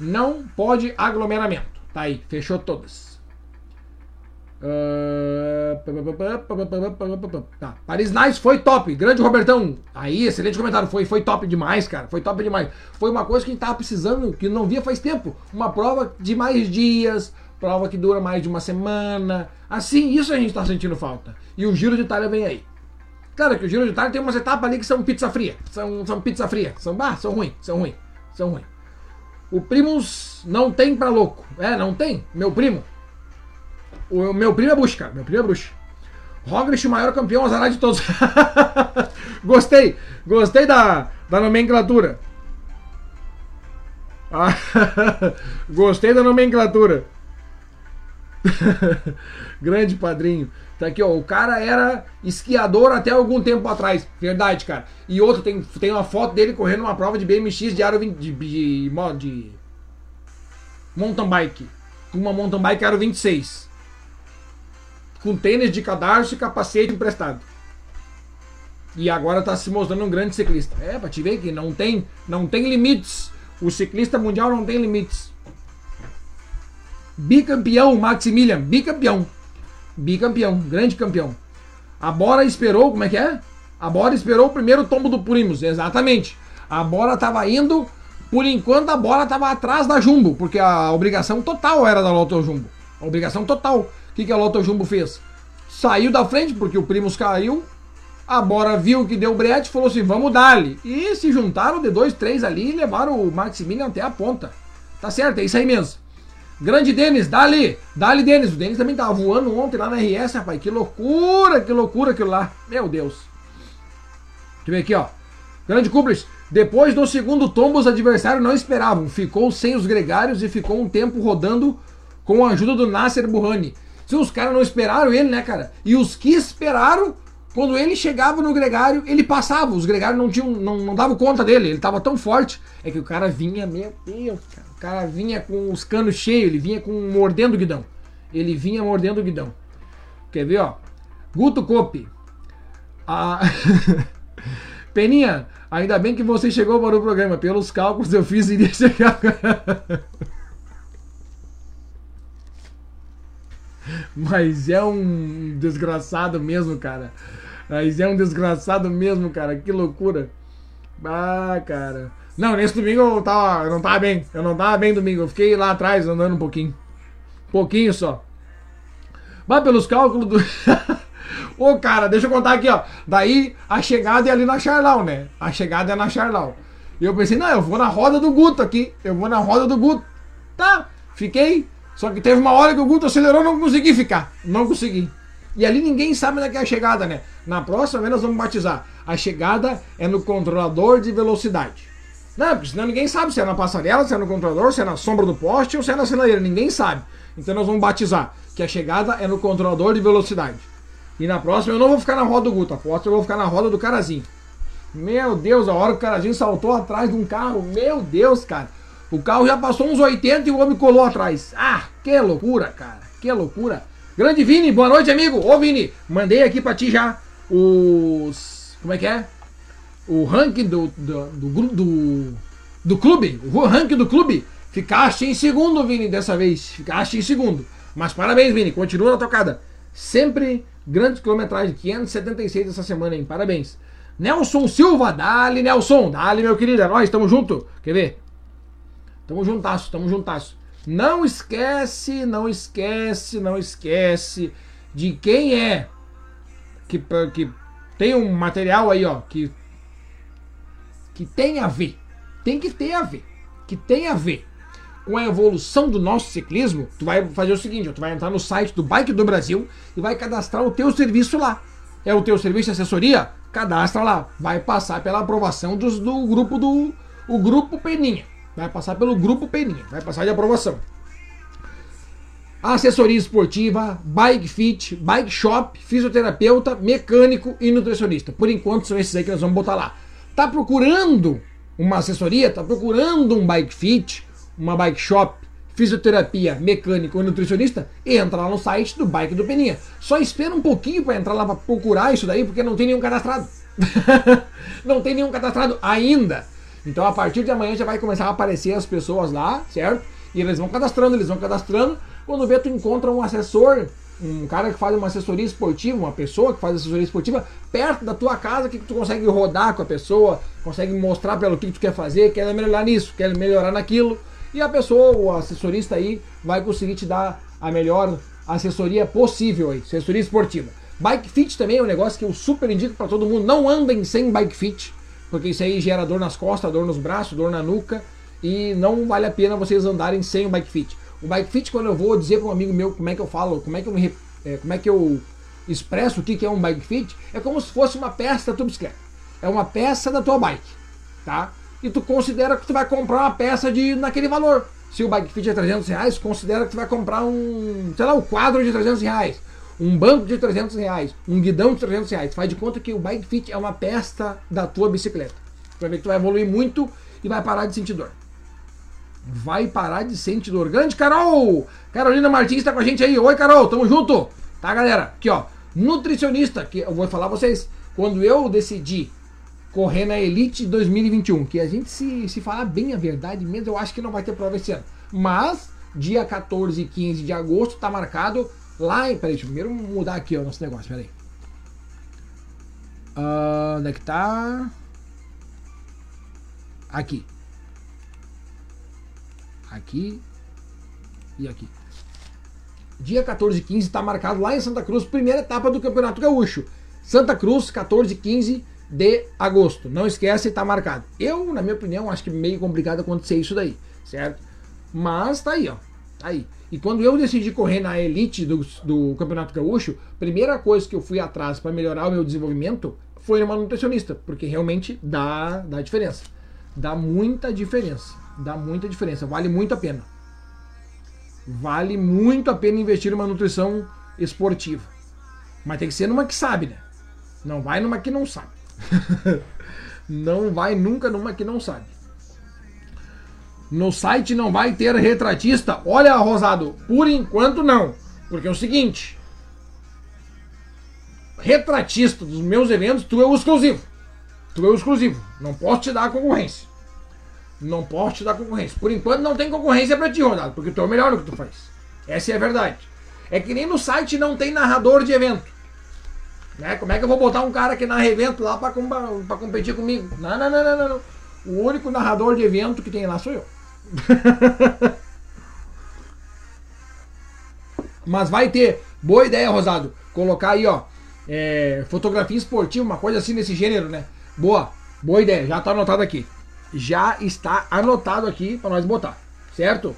Não pode aglomeramento. Tá aí, fechou todas. Tá. Paris Nice foi top. Grande Robertão. Aí, excelente comentário. Foi, foi top demais, cara. Foi top demais. Foi uma coisa que a gente tava precisando, que não via faz tempo. Uma prova de mais dias, prova que dura mais de uma semana. Assim, isso a gente tá sentindo falta. E o Giro de Itália vem aí. Claro que o Giro de Itália tem umas etapas ali que são pizza fria. São, são pizza fria. São, bah, são ruins, são ruins, são ruins. O Primus não tem pra louco. É, não tem. Meu primo. O meu primo é Bush, cara. Meu primo é Bush. Roglic, o maior campeão azarado de todos. gostei. Gostei da, da nomenclatura. gostei da nomenclatura. Grande padrinho. Tá aqui, ó. O cara era esquiador até algum tempo atrás. Verdade, cara. E outro, tem, tem uma foto dele correndo uma prova de BMX de aro 20, de, de, de, de mountain bike. Uma mountain bike aro 26 com tênis de cadarço e capacete emprestado. E agora está se mostrando um grande ciclista. É, para te ver que não tem, não tem limites. O ciclista mundial não tem limites. Bicampeão, Maximilian, bicampeão. Bicampeão, grande campeão. A Bora esperou, como é que é? A Bora esperou o primeiro tombo do Primos, exatamente. A Bora estava indo, por enquanto a Bora estava atrás da Jumbo, porque a obrigação total era da Lotto Jumbo. A obrigação total que, que a Loto Jumbo fez? Saiu da frente, porque o Primos caiu. A Bora viu que deu brete e falou assim: vamos dar-lhe. E se juntaram de dois, três ali e levaram o Maximilian até a ponta. Tá certo, é isso aí mesmo. Grande Denis, dá-lhe, dá-lhe Denis. O Denis também tava voando ontem lá na RS, rapaz. Que loucura, que loucura aquilo lá. Meu Deus. Deixa eu ver aqui, ó. Grande Kublis. Depois do segundo tombo, os adversários não esperavam. Ficou sem os gregários e ficou um tempo rodando com a ajuda do Nasser Burhani. Se os caras não esperaram ele, né, cara? E os que esperaram, quando ele chegava no gregário, ele passava. Os gregários não tinham, não, não davam conta dele. Ele tava tão forte. É que o cara vinha, meu Deus, cara. O cara vinha com os canos cheios, ele vinha com mordendo o guidão. Ele vinha mordendo o guidão. Quer ver, ó? Guto Cope. A... Peninha, ainda bem que você chegou para o programa. Pelos cálculos eu fiz iria chegar. Mas é um desgraçado mesmo, cara. Mas é um desgraçado mesmo, cara. Que loucura. Ah, cara. Não, nesse domingo eu, tava, eu não tava bem. Eu não tava bem domingo. Eu fiquei lá atrás andando um pouquinho. Pouquinho só. Mas pelos cálculos do. Ô, cara, deixa eu contar aqui, ó. Daí a chegada é ali na Charlau, né? A chegada é na Charlau. E eu pensei, não, eu vou na roda do Guto aqui. Eu vou na roda do Guto. Tá, fiquei só que teve uma hora que o Guto acelerou não consegui ficar. Não consegui. E ali ninguém sabe onde é, é a chegada, né? Na próxima nós vamos batizar. A chegada é no controlador de velocidade. Não, porque senão ninguém sabe se é na passarela, se é no controlador, se é na sombra do poste ou se é na sinaleira. Ninguém sabe. Então nós vamos batizar que a chegada é no controlador de velocidade. E na próxima eu não vou ficar na roda do Guto, aposto eu vou ficar na roda do Carazinho. Meu Deus, a hora que o Carazinho saltou atrás de um carro, meu Deus, cara. O carro já passou uns 80 e o homem colou atrás. Ah, que loucura, cara. Que loucura. Grande Vini, boa noite, amigo. Ô, Vini, mandei aqui pra ti já os. Como é que é? o ranking do, do, do, do, do clube, o ranking do clube, ficaste em segundo, Vini, dessa vez. Ficaste em segundo. Mas parabéns, Vini, continua na tocada. Sempre grande quilometragem, 576 essa semana, hein? Parabéns. Nelson Silva, dali, Nelson, dali, meu querido, é nóis, tamo junto. Quer ver? Tamo juntasso, tamo juntasso. Não esquece, não esquece, não esquece de quem é que, que tem um material aí, ó, que que tem a ver, tem que ter a ver, que tem a ver com a evolução do nosso ciclismo, tu vai fazer o seguinte, tu vai entrar no site do Bike do Brasil e vai cadastrar o teu serviço lá. É o teu serviço de assessoria? Cadastra lá. Vai passar pela aprovação dos, do grupo do o grupo Peninha. Vai passar pelo grupo Peninha, vai passar de aprovação. Assessoria esportiva, bike fit, bike shop, fisioterapeuta, mecânico e nutricionista. Por enquanto são esses aí que nós vamos botar lá. Tá procurando uma assessoria? Tá procurando um bike fit, uma bike shop, fisioterapia, mecânico ou nutricionista? Entra lá no site do Bike do Peninha. Só espera um pouquinho para entrar lá para procurar isso daí, porque não tem nenhum cadastrado. não tem nenhum cadastrado ainda. Então a partir de amanhã já vai começar a aparecer as pessoas lá, certo? E eles vão cadastrando, eles vão cadastrando. Quando vê, tu encontra um assessor, um cara que faz uma assessoria esportiva, uma pessoa que faz assessoria esportiva perto da tua casa, que tu consegue rodar com a pessoa, consegue mostrar pelo que tu quer fazer, quer melhorar nisso, quer melhorar naquilo. E a pessoa, o assessorista aí, vai conseguir te dar a melhor assessoria possível aí, assessoria esportiva. Bike fit também é um negócio que eu super indico para todo mundo. Não andem sem bike fit porque isso aí gera dor nas costas, dor nos braços, dor na nuca e não vale a pena vocês andarem sem o bike fit. O bike fit, quando eu vou dizer para um amigo meu como é que eu falo, como é que eu, me, é, como é que eu expresso o que, é um bike fit, é como se fosse uma peça da tua bicicleta. É uma peça da tua bike, tá? E tu considera que tu vai comprar uma peça de naquele valor. Se o bike fit é 300 reais, considera que tu vai comprar um, sei lá, um quadro de 300 reais um banco de 300 reais, um guidão de 300 reais. Faz de conta que o Bike Fit é uma peça da tua bicicleta. Vai ver que tu vai evoluir muito e vai parar de sentir dor. Vai parar de sentir dor. Grande Carol! Carolina Martins está com a gente aí. Oi, Carol, tamo junto! Tá, galera? Aqui, ó. Nutricionista, que eu vou falar pra vocês. Quando eu decidi correr na Elite 2021, que a gente, se, se falar bem a verdade mesmo, eu acho que não vai ter prova esse ano. Mas, dia 14 e 15 de agosto, tá marcado Lá em. Peraí, deixa eu primeiro mudar aqui o nosso negócio, peraí. Uh, onde é que tá? Aqui. Aqui. E aqui. Dia 14 e 15 está marcado lá em Santa Cruz, primeira etapa do Campeonato Gaúcho. Santa Cruz, 14 e 15 de agosto. Não esquece, está marcado. Eu, na minha opinião, acho que meio complicado acontecer isso daí, certo? Mas tá aí, ó. Tá aí. E quando eu decidi correr na elite do, do Campeonato Gaúcho, primeira coisa que eu fui atrás para melhorar o meu desenvolvimento foi uma nutricionista, porque realmente dá, dá diferença. Dá muita diferença. Dá muita diferença. Vale muito a pena. Vale muito a pena investir numa nutrição esportiva. Mas tem que ser numa que sabe, né? Não vai numa que não sabe. não vai nunca numa que não sabe. No site não vai ter retratista. Olha, Rosado, por enquanto não. Porque é o seguinte: retratista dos meus eventos, tu é o exclusivo. Tu é o exclusivo. Não posso te dar concorrência. Não posso te dar concorrência. Por enquanto não tem concorrência pra ti, Rodado, porque tu é o melhor no que tu faz. Essa é a verdade. É que nem no site não tem narrador de evento. Né? Como é que eu vou botar um cara que narra evento lá pra competir comigo? Não, não, não, não, não. O único narrador de evento que tem lá sou eu. Mas vai ter. Boa ideia, Rosado. Colocar aí, ó. É, fotografia esportiva, uma coisa assim nesse gênero, né? Boa. Boa ideia. Já tá anotado aqui. Já está anotado aqui para nós botar. Certo?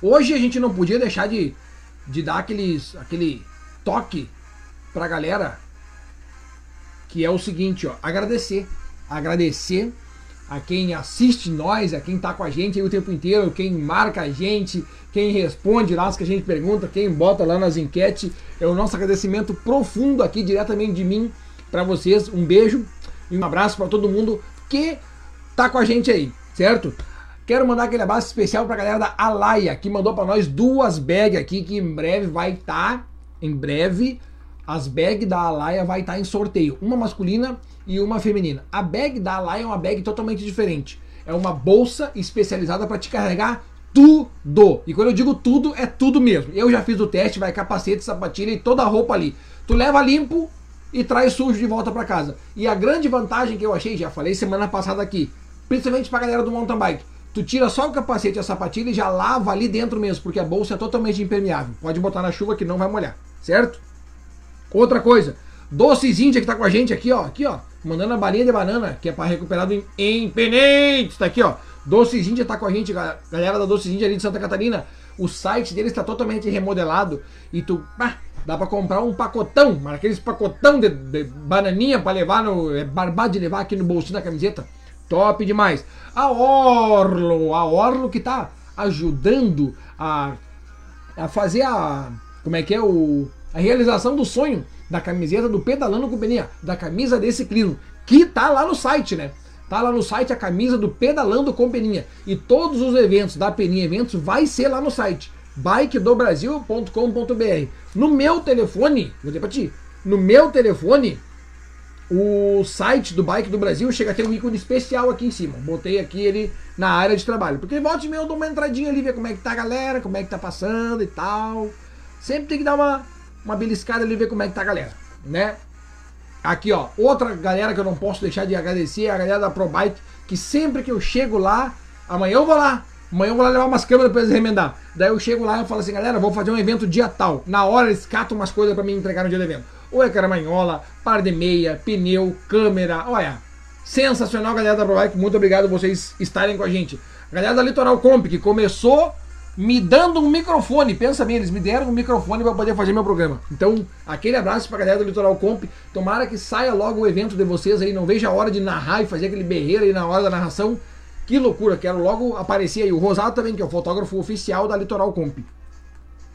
Hoje a gente não podia deixar de, de dar aqueles, aquele toque pra galera. Que é o seguinte, ó. Agradecer. Agradecer a quem assiste nós, a quem está com a gente o tempo inteiro, quem marca a gente, quem responde lá as que a gente pergunta, quem bota lá nas enquetes. É o nosso agradecimento profundo aqui diretamente de mim para vocês. Um beijo e um abraço para todo mundo que tá com a gente aí, certo? Quero mandar aquele abraço especial para a galera da Alaia, que mandou para nós duas bags aqui que em breve vai estar, tá, em breve as bags da Alaia vai estar em sorteio, uma masculina e uma feminina. A bag da Alaia é uma bag totalmente diferente. É uma bolsa especializada para te carregar tudo. E quando eu digo tudo, é tudo mesmo. Eu já fiz o teste, vai capacete, sapatilha e toda a roupa ali. Tu leva limpo e traz sujo de volta para casa. E a grande vantagem que eu achei, já falei semana passada aqui, principalmente pra galera do mountain bike, tu tira só o capacete e a sapatilha e já lava ali dentro mesmo, porque a bolsa é totalmente impermeável. Pode botar na chuva que não vai molhar, certo? Outra coisa, Doces Índia que tá com a gente aqui, ó, aqui, ó, mandando a balinha de banana, que é para recuperar do impenente, tá aqui, ó. Doces Índia tá com a gente, galera da Doces Índia ali de Santa Catarina. O site deles está totalmente remodelado e tu, dá para comprar um pacotão, mas aqueles pacotão de, de bananinha para levar no, é barbado de levar aqui no bolsinho da camiseta. Top demais. A Orlo, a Orlo que tá ajudando a, a fazer a. Como é que é? O, a realização do sonho da camiseta do Pedalando Companhia, da camisa desse ciclismo, que tá lá no site, né? Tá lá no site a camisa do Pedalando com Peninha. E todos os eventos da Peninha Eventos vai ser lá no site bikedobrasil.com.br. No meu telefone, vou dizer pra ti, no meu telefone o site do Bike do Brasil chega a ter um ícone especial aqui em cima. Botei aqui ele na área de trabalho. Porque volte e meia eu dou uma entradinha ali, ver como é que tá a galera, como é que tá passando e tal. Sempre tem que dar uma, uma beliscada ali, ver como é que tá a galera, né? Aqui, ó, outra galera que eu não posso deixar de agradecer é a galera da ProBike, que sempre que eu chego lá, amanhã eu vou lá, amanhã eu vou lá levar umas câmeras pra eles remendar. Daí eu chego lá e falo assim, galera, vou fazer um evento dia tal. Na hora eles catam umas coisas para me entregar no dia do evento ou é caramanhola, par de meia, pneu, câmera. Olha, sensacional, galera da ProBike. Muito obrigado vocês estarem com a gente. galera da Litoral Comp, que começou me dando um microfone. Pensa bem, eles me deram um microfone para poder fazer meu programa. Então, aquele abraço para a galera do Litoral Comp. Tomara que saia logo o evento de vocês aí. Não veja a hora de narrar e fazer aquele berreiro aí na hora da narração. Que loucura, quero logo aparecer aí. O Rosado também, que é o fotógrafo oficial da Litoral Comp.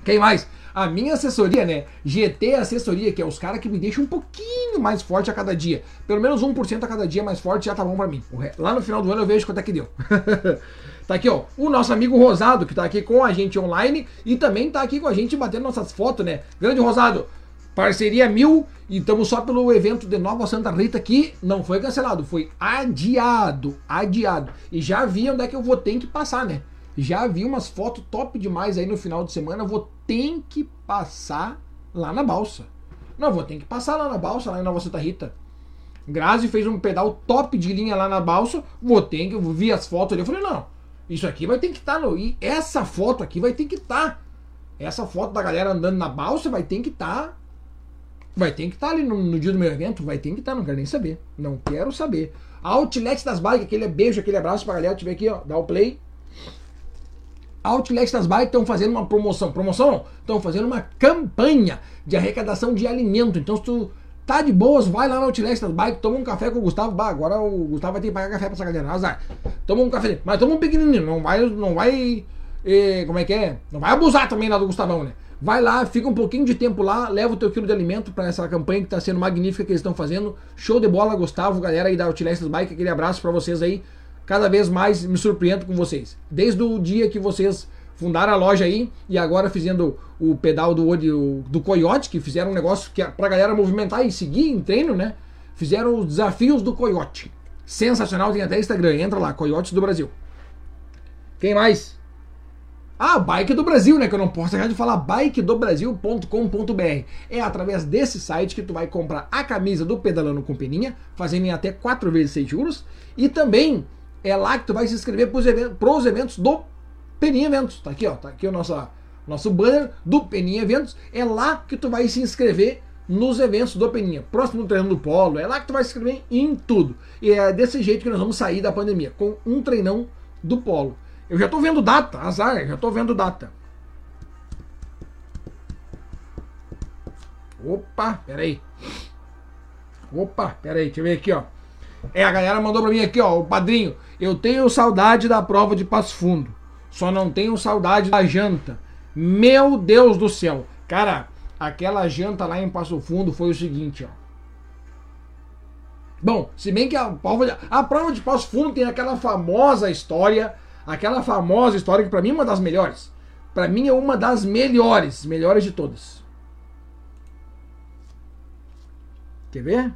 Quem mais? A minha assessoria, né? GT Assessoria, que é os caras que me deixam um pouquinho mais forte a cada dia. Pelo menos 1% a cada dia mais forte já tá bom pra mim. Lá no final do ano eu vejo quanto é que deu. tá aqui, ó. O nosso amigo Rosado, que tá aqui com a gente online e também tá aqui com a gente batendo nossas fotos, né? Grande Rosado, parceria mil e estamos só pelo evento de Nova Santa Rita que não foi cancelado, foi adiado, adiado. E já vi onde é que eu vou ter que passar, né? Já vi umas fotos top demais aí no final de semana. Vou ter que passar lá na balsa. Não, vou ter que passar lá na balsa, lá em Nova Santa Rita. Grazi fez um pedal top de linha lá na balsa. Vou ter que. Eu vi as fotos ali. Eu falei, não, isso aqui vai ter que estar tá no. E essa foto aqui vai ter que estar. Tá. Essa foto da galera andando na balsa vai ter que estar. Tá. Vai ter que estar tá ali no, no, dia do meu evento. Vai ter que estar, tá, não quero nem saber. Não quero saber. Outlet das bikes, aquele beijo, aquele abraço pra galera. Tiver aqui, ó. Dá o play. Outlet das Bikes estão fazendo uma promoção. Promoção não, estão fazendo uma campanha de arrecadação de alimento. Então, se tu tá de boas, vai lá no Outlet das Bikes, toma um café com o Gustavo. Bah, agora o Gustavo vai ter que pagar café pra essa galera. Azar. Toma um café, mas toma um pequenininho. Não vai, não vai, eh, como é que é? Não vai abusar também lá do Gustavão, né? Vai lá, fica um pouquinho de tempo lá, leva o teu quilo de alimento para essa campanha que está sendo magnífica que eles estão fazendo. Show de bola, Gustavo, galera aí da Outlet das Bikes. Aquele abraço para vocês aí cada vez mais me surpreendo com vocês. Desde o dia que vocês fundaram a loja aí e agora fazendo o pedal do, do, do Coyote, que fizeram um negócio que é pra galera movimentar e seguir em treino, né? Fizeram os desafios do Coyote. Sensacional, tem até Instagram, entra lá, Coyotes do Brasil. Quem mais? Ah, Bike do Brasil, né? Que eu não posso deixar de falar bikedobrasil.com.br. É através desse site que tu vai comprar a camisa do Pedalando com Peninha, fazendo em até 4 vezes 6 juros. E também é lá que tu vai se inscrever para os eventos do Peninha Eventos. Tá aqui, ó. Tá aqui o nosso, nosso banner do Peninha Eventos. É lá que tu vai se inscrever nos eventos do Peninha. Próximo do treino do Polo. É lá que tu vai se inscrever em tudo. E é desse jeito que nós vamos sair da pandemia. Com um treinão do Polo. Eu já tô vendo data, azar, já tô vendo data. Opa, peraí. Opa, peraí, deixa eu ver aqui, ó. É, a galera mandou pra mim aqui, ó, o padrinho. Eu tenho saudade da prova de Passo Fundo. Só não tenho saudade da janta. Meu Deus do céu. Cara, aquela janta lá em Passo Fundo foi o seguinte, ó. Bom, se bem que a prova de, a prova de Passo Fundo tem aquela famosa história, aquela famosa história que para mim é uma das melhores. Para mim é uma das melhores, melhores de todas. Quer ver?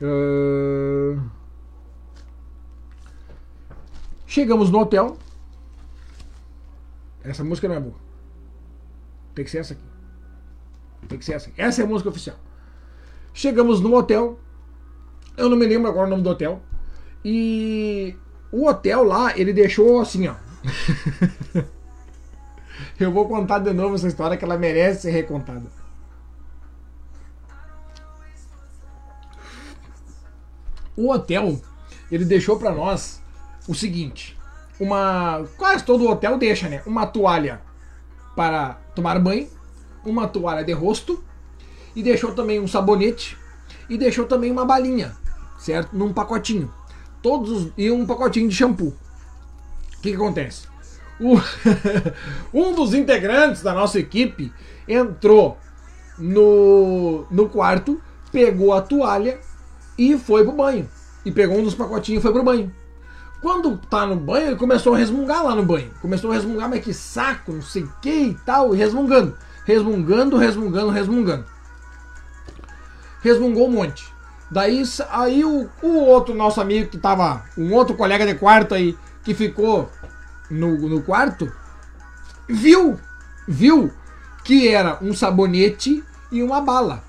Uh... Chegamos no hotel. Essa música não é boa. Tem que ser essa aqui. Tem que ser essa. Aqui. Essa é a música oficial. Chegamos no hotel. Eu não me lembro agora o nome do hotel. E o hotel lá, ele deixou assim, ó. Eu vou contar de novo essa história que ela merece ser recontada. O hotel, ele deixou para nós o seguinte: uma quase todo hotel deixa, né? Uma toalha para tomar banho, uma toalha de rosto e deixou também um sabonete e deixou também uma balinha, certo? Num pacotinho. Todos e um pacotinho de shampoo. O que, que acontece? O, um dos integrantes da nossa equipe entrou no, no quarto, pegou a toalha e foi pro banho. E pegou um dos pacotinhos e foi pro banho. Quando tá no banho, ele começou a resmungar lá no banho. Começou a resmungar, mas que saco, não sei o que e tal, e resmungando. Resmungando, resmungando, resmungando. Resmungou um monte. Daí aí o, o outro nosso amigo que tava, um outro colega de quarto aí, que ficou no, no quarto, viu, viu que era um sabonete e uma bala.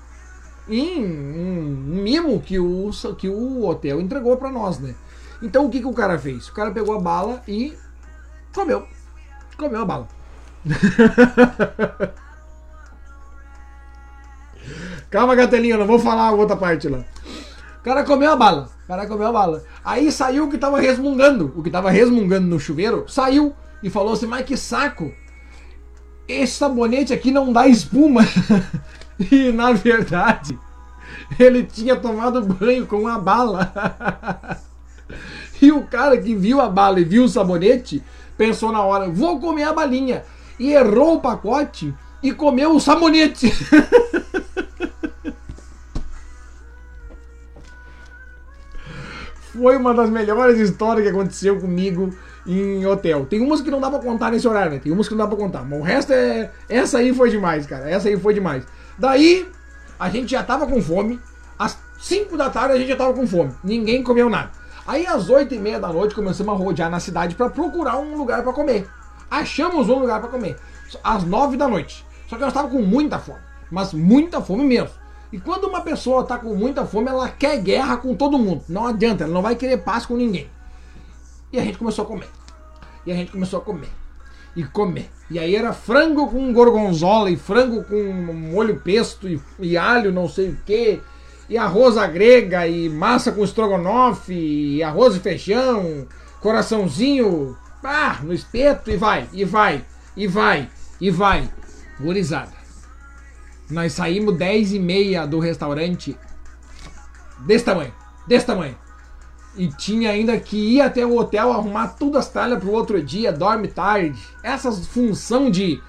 Em um, um mimo que o, que o hotel entregou para nós, né? Então o que, que o cara fez? O cara pegou a bala e comeu. Comeu a bala. Calma, Gatelinha, não vou falar a outra parte lá. O cara comeu a bala. O cara comeu a bala. Aí saiu o que tava resmungando. O que tava resmungando no chuveiro saiu e falou assim: Mas que saco! Esse sabonete aqui não dá espuma. e na verdade, ele tinha tomado banho com a bala. E o cara que viu a bala e viu o sabonete pensou na hora: vou comer a balinha. E errou o pacote e comeu o sabonete. Foi uma das melhores histórias que aconteceu comigo em hotel. Tem umas que não dá pra contar nesse horário, né? Tem umas que não dá pra contar. Mas o resto é. Essa aí foi demais, cara. Essa aí foi demais. Daí, a gente já tava com fome. Às 5 da tarde a gente já tava com fome. Ninguém comeu nada. Aí às 8 e meia da noite começamos a rodear na cidade para procurar um lugar para comer. Achamos um lugar para comer. Às 9 da noite. Só que eu estava com muita fome. Mas muita fome mesmo. E quando uma pessoa está com muita fome, ela quer guerra com todo mundo. Não adianta, ela não vai querer paz com ninguém. E a gente começou a comer. E a gente começou a comer. E comer. E aí era frango com gorgonzola, e frango com molho pesto, e, e alho, não sei o que e arroz à grega, e massa com estrogonofe, e arroz e feijão, coraçãozinho, ah, no espeto, e vai, e vai, e vai, e vai. Gurizada. Nós saímos 10 e meia do restaurante desse tamanho, desse tamanho. E tinha ainda que ir até o hotel arrumar todas as talhas pro outro dia, dorme tarde. Essa função de,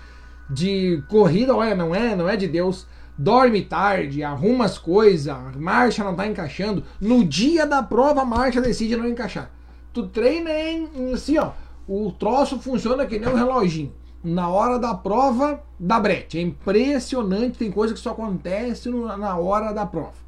de corrida, olha, não é, não é de Deus dorme tarde, arruma as coisas, a marcha não tá encaixando. No dia da prova, a marcha decide não encaixar. Tu treina em, assim, ó. O troço funciona que nem um reloginho. Na hora da prova, dá brete. É impressionante, tem coisa que só acontece na hora da prova.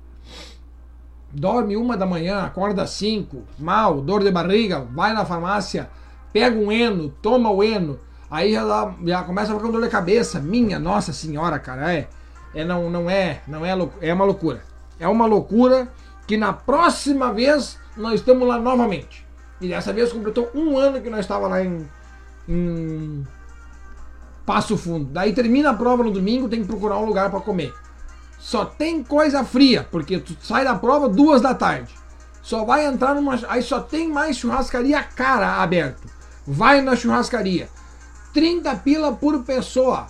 Dorme uma da manhã, acorda cinco, mal, dor de barriga, vai na farmácia, pega um eno, toma o eno, aí já, já começa a ficar com dor de cabeça. Minha nossa senhora, cara, é é, não, não é, não é, é uma loucura. É uma loucura que na próxima vez nós estamos lá novamente. E dessa vez completou um ano que nós estávamos lá em, em Passo Fundo. Daí termina a prova no domingo, tem que procurar um lugar para comer. Só tem coisa fria, porque tu sai da prova duas da tarde. Só vai entrar numa. Aí só tem mais churrascaria cara aberto. Vai na churrascaria. 30 pila por pessoa.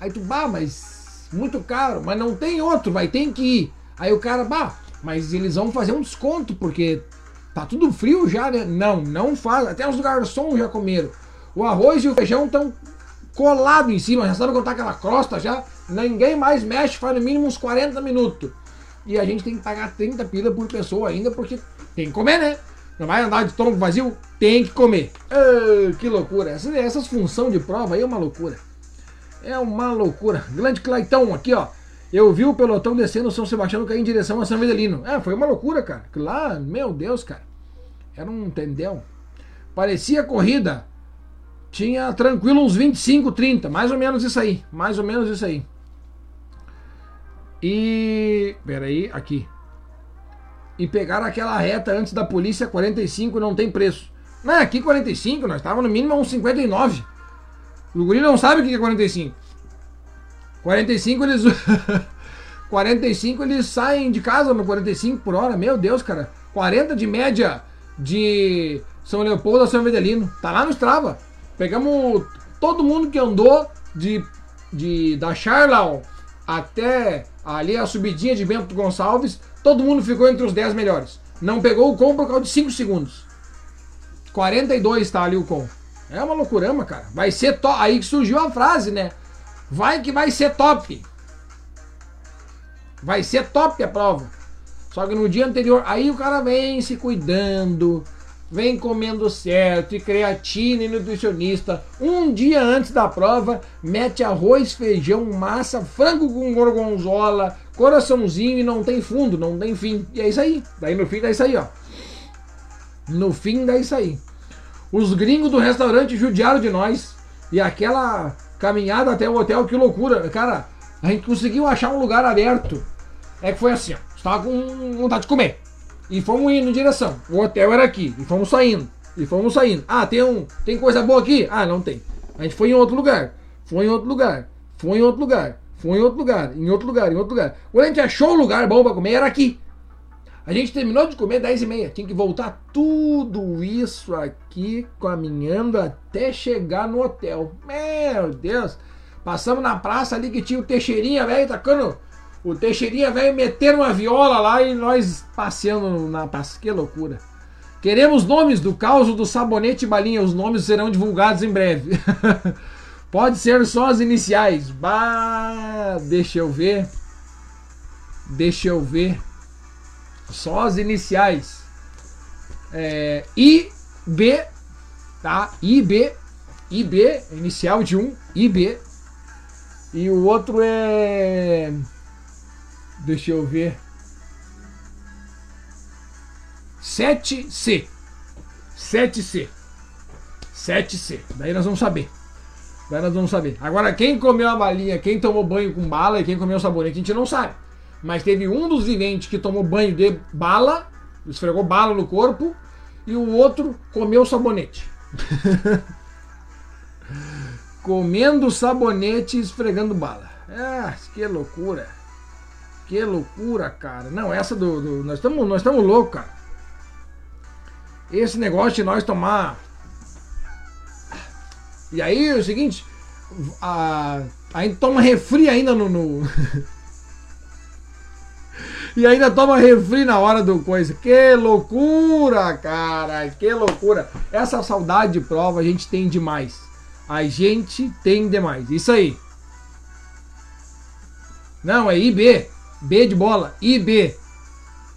Aí tu, bah, mas muito caro, mas não tem outro, vai ter que ir. Aí o cara, bah, mas eles vão fazer um desconto, porque tá tudo frio já, né? Não, não faz. Até os garçons já comeram. O arroz e o feijão estão colado em cima, já sabe quando tá aquela crosta já. Ninguém mais mexe, faz no mínimo uns 40 minutos. E a gente tem que pagar 30 pila por pessoa ainda, porque tem que comer, né? Não vai andar de estômago vazio? Tem que comer. Ah, que loucura. Essas, essas funções de prova aí é uma loucura. É uma loucura. Grande Claitão aqui, ó. Eu vi o pelotão descendo São Sebastião cair em direção a São Vedelino. É, foi uma loucura, cara. Lá, meu Deus, cara. Era um tendel. Parecia corrida. Tinha tranquilo uns 25, 30. Mais ou menos isso aí. Mais ou menos isso aí. E. Peraí, aqui. E pegaram aquela reta antes da polícia 45 não tem preço. Não, aqui 45, nós estávamos no mínimo uns 59. O guri não sabe o que é 45. 45 eles. 45 eles saem de casa no 45 por hora. Meu Deus, cara. 40 de média de São Leopoldo a São Vedelino. Tá lá no Strava. Pegamos todo mundo que andou de, de da Charlau até ali a subidinha de Bento Gonçalves. Todo mundo ficou entre os 10 melhores. Não pegou o com por causa de 5 segundos. 42 tá ali o com. É uma loucurama, cara. Vai ser top. Aí surgiu a frase, né? Vai que vai ser top. Vai ser top a prova. Só que no dia anterior, aí o cara vem se cuidando, vem comendo certo, e creatina e nutricionista. Um dia antes da prova, mete arroz, feijão, massa, frango com gorgonzola, coraçãozinho e não tem fundo, não tem fim. E é isso aí. Daí no fim dá isso aí, ó. No fim dá isso aí. Os gringos do restaurante judiaram de nós. E aquela caminhada até o hotel, que loucura. Cara, a gente conseguiu achar um lugar aberto. É que foi assim, ó. Estava com vontade de comer. E fomos indo em direção. O hotel era aqui. E fomos saindo. E fomos saindo. Ah, tem um. Tem coisa boa aqui? Ah, não tem. A gente foi em outro lugar. Foi em outro lugar. Foi em outro lugar. Foi em outro lugar. Em outro lugar. Em outro lugar. Quando a gente achou o lugar bom para comer, era aqui. A gente terminou de comer 10 e meia. Tinha que voltar tudo isso aqui caminhando até chegar no hotel. Meu Deus. Passamos na praça ali que tinha o Teixeirinha, velho, tacando. O Teixeirinha, velho, meter uma viola lá e nós passeando na praça. Que loucura. Queremos nomes do caos do sabonete balinha. Os nomes serão divulgados em breve. Pode ser só as iniciais. Bah, deixa eu ver. Deixa eu ver. Só as iniciais. É, IB, tá? IB, IB, inicial de um, IB. E o outro é. Deixa eu ver. 7C. 7C. 7C. Daí nós vamos saber. Daí nós vamos saber. Agora, quem comeu a balinha, quem tomou banho com bala e quem comeu sabonete, a gente não sabe. Mas teve um dos viventes que tomou banho de bala, esfregou bala no corpo, e o outro comeu sabonete. Comendo sabonete e esfregando bala. Ah, que loucura. Que loucura, cara. Não, essa do. do nós estamos nós estamos loucos, cara. Esse negócio de nós tomar. E aí é o seguinte. A, a gente toma refri ainda no... no... E ainda toma refri na hora do coisa. Que loucura, cara. Que loucura. Essa saudade de prova a gente tem demais. A gente tem demais. Isso aí. Não, é IB. B de bola. IB.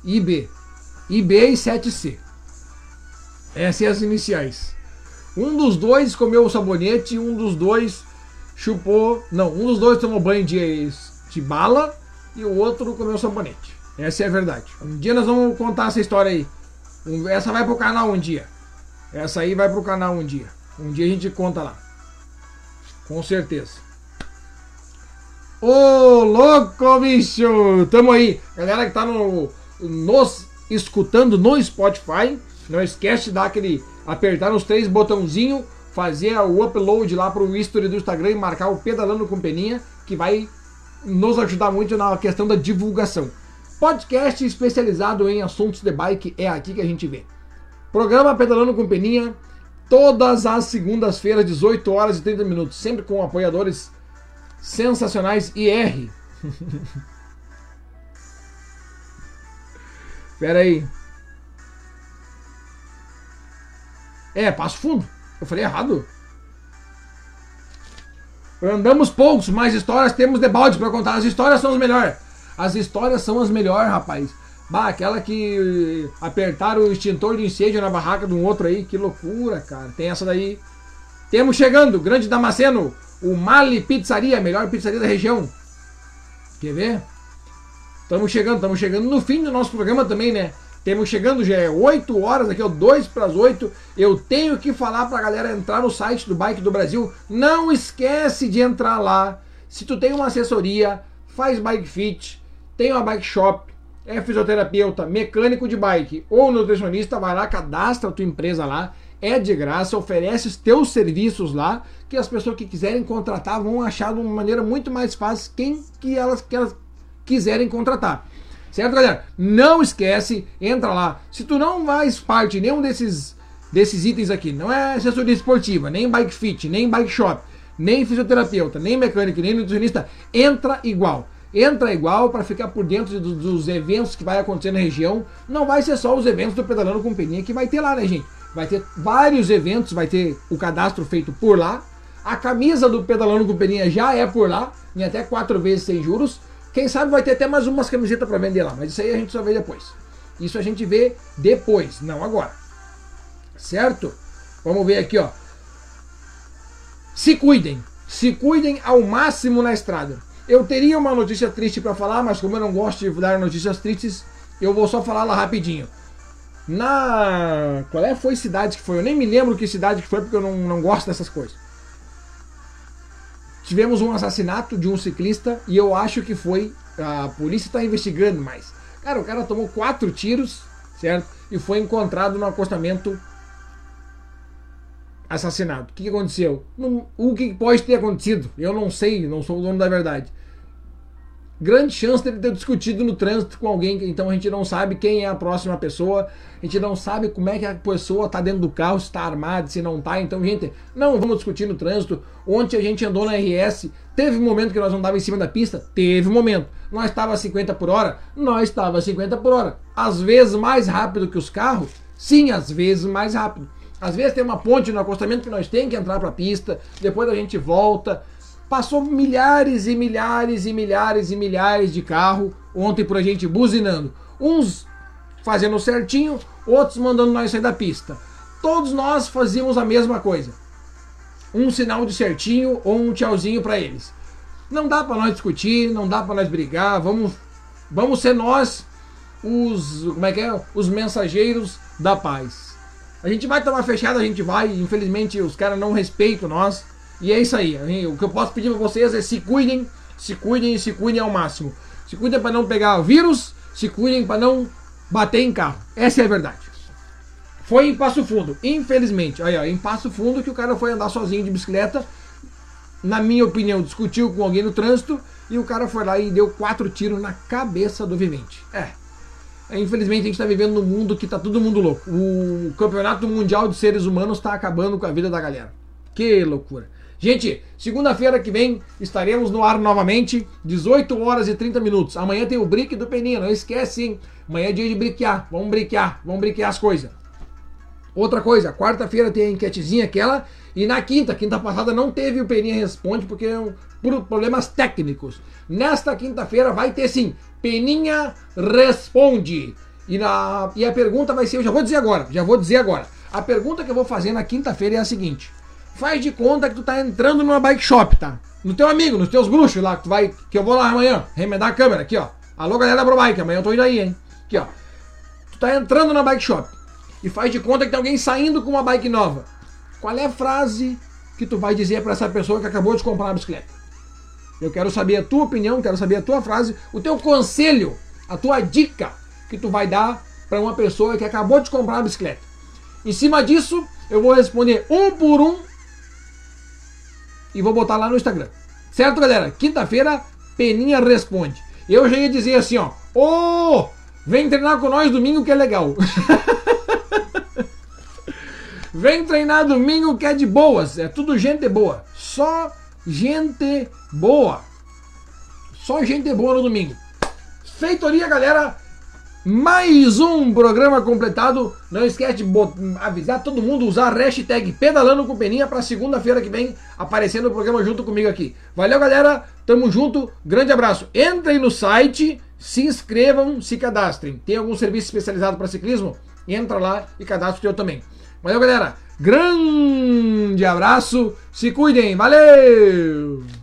IB. IB e 7C. Essas são as iniciais. Um dos dois comeu o sabonete um dos dois chupou. Não, um dos dois tomou banho de, de bala e o outro comeu sabonete. Essa é a verdade. Um dia nós vamos contar essa história aí. Essa vai pro canal um dia. Essa aí vai pro canal um dia. Um dia a gente conta lá. Com certeza. Ô, louco, bicho! Tamo aí. Galera que tá no, nos escutando no Spotify, não esquece de dar aquele. apertar os três botãozinhos, fazer o upload lá pro history do Instagram e marcar o Pedalando com Peninha, que vai nos ajudar muito na questão da divulgação. Podcast especializado em assuntos de bike é aqui que a gente vê. Programa Pedalando com Peninha, todas as segundas-feiras, 18 horas e 30 minutos, sempre com apoiadores sensacionais e R. Pera aí. É, Passo Fundo. Eu falei errado. Andamos poucos, mas histórias temos de balde para contar. As histórias são as melhores. As histórias são as melhores, rapaz. Bah, aquela que apertaram o extintor de incêndio na barraca de um outro aí, que loucura, cara. Tem essa daí. Temos chegando, Grande Damasceno, o Mali Pizzaria, a melhor pizzaria da região. Quer ver? Estamos chegando, estamos chegando no fim do nosso programa também, né? Temos chegando, já é 8 horas, aqui, ó, 2 para as 8. Eu tenho que falar para a galera entrar no site do Bike do Brasil. Não esquece de entrar lá. Se tu tem uma assessoria, faz bike fit, tem uma bike shop, é fisioterapeuta, mecânico de bike ou nutricionista, vai lá, cadastra a tua empresa lá. É de graça, oferece os teus serviços lá, que as pessoas que quiserem contratar vão achar de uma maneira muito mais fácil quem que elas, que elas quiserem contratar. Certo, galera? Não esquece, entra lá. Se tu não faz parte de nenhum desses, desses itens aqui, não é assessoria esportiva, nem bike fit, nem bike shop, nem fisioterapeuta, nem mecânico, nem nutricionista, entra igual. Entra igual para ficar por dentro dos, dos eventos que vai acontecer na região. Não vai ser só os eventos do Pedalando com Peninha que vai ter lá, né, gente? Vai ter vários eventos, vai ter o cadastro feito por lá. A camisa do Pedalando com Peninha já é por lá, em até quatro vezes sem juros. Quem sabe vai ter até mais umas camisetas para vender lá, mas isso aí a gente só vê depois. Isso a gente vê depois, não agora. Certo? Vamos ver aqui, ó. Se cuidem, se cuidem ao máximo na estrada. Eu teria uma notícia triste para falar, mas como eu não gosto de dar notícias tristes, eu vou só falar lá rapidinho. Na. Qual é? Foi cidade que foi? Eu nem me lembro que cidade que foi, porque eu não, não gosto dessas coisas. Tivemos um assassinato de um ciclista e eu acho que foi. A polícia está investigando mais. Cara, o cara tomou quatro tiros, certo? E foi encontrado no acostamento assassinado. O que, aconteceu? O que pode ter acontecido? Eu não sei, não sou o dono da verdade. Grande chance de ter discutido no trânsito com alguém, então a gente não sabe quem é a próxima pessoa, a gente não sabe como é que a pessoa está dentro do carro, se está armada, se não está. Então, gente, não vamos discutir no trânsito. Ontem a gente andou na RS, teve um momento que nós andávamos em cima da pista? Teve um momento. Nós estava a 50 por hora? Nós estava a 50 por hora. Às vezes mais rápido que os carros? Sim, às vezes mais rápido. Às vezes tem uma ponte no acostamento que nós tem que entrar para a pista, depois a gente volta. Passou milhares e milhares e milhares e milhares de carro ontem por a gente buzinando. Uns fazendo certinho, outros mandando nós sair da pista. Todos nós fazíamos a mesma coisa. Um sinal de certinho ou um tchauzinho para eles. Não dá para nós discutir, não dá para nós brigar, vamos vamos ser nós os como é que é? Os mensageiros da paz. A gente vai tomar fechada, a gente vai. Infelizmente, os caras não respeitam nós. E é isso aí. O que eu posso pedir para vocês é se cuidem, se cuidem e se cuidem ao máximo. Se cuidem para não pegar vírus, se cuidem para não bater em carro. Essa é a verdade. Foi em Passo Fundo, infelizmente. Aí, ó, em Passo Fundo que o cara foi andar sozinho de bicicleta. Na minha opinião, discutiu com alguém no trânsito e o cara foi lá e deu quatro tiros na cabeça do vivente. É, Infelizmente a gente está vivendo num mundo que tá todo mundo louco. O campeonato mundial de seres humanos está acabando com a vida da galera. Que loucura. Gente, segunda-feira que vem estaremos no ar novamente, 18 horas e 30 minutos. Amanhã tem o brick do Peninha, não esquece, hein? Amanhã é dia de briquear. Vamos briquear, vamos briquear as coisas. Outra coisa, quarta-feira tem a enquetezinha aquela. E na quinta, quinta passada não teve o Peninha Responde, porque é por problemas técnicos. Nesta quinta-feira vai ter sim Peninha responde. E, na, e a pergunta vai ser, eu já vou dizer agora, já vou dizer agora. A pergunta que eu vou fazer na quinta-feira é a seguinte: faz de conta que tu tá entrando numa bike shop, tá? No teu amigo, nos teus bruxos lá, que tu vai, que eu vou lá amanhã, remendar a câmera aqui, ó. Alô, galera da Bike, amanhã eu tô indo aí, hein? Aqui, ó. Tu tá entrando na bike shop e faz de conta que tem alguém saindo com uma bike nova. Qual é a frase que tu vai dizer para essa pessoa que acabou de comprar uma bicicleta? Eu quero saber a tua opinião, quero saber a tua frase, o teu conselho, a tua dica que tu vai dar para uma pessoa que acabou de comprar uma bicicleta. Em cima disso, eu vou responder um por um e vou botar lá no Instagram. Certo, galera? Quinta-feira, Peninha responde. Eu já ia dizer assim, ó. Ô, oh, vem treinar com nós domingo que é legal. vem treinar domingo que é de boas. É tudo gente boa. Só gente boa. Só gente boa no domingo. Feitoria, galera. Mais um programa completado. Não esquece de avisar todo mundo, usar a hashtag Pedalando com Peninha para segunda-feira que vem aparecer no programa junto comigo aqui. Valeu, galera. Tamo junto. Grande abraço. Entrem no site, se inscrevam, se cadastrem. Tem algum serviço especializado para ciclismo? Entra lá e cadastra o teu também. Valeu, galera. Grande abraço, se cuidem, valeu!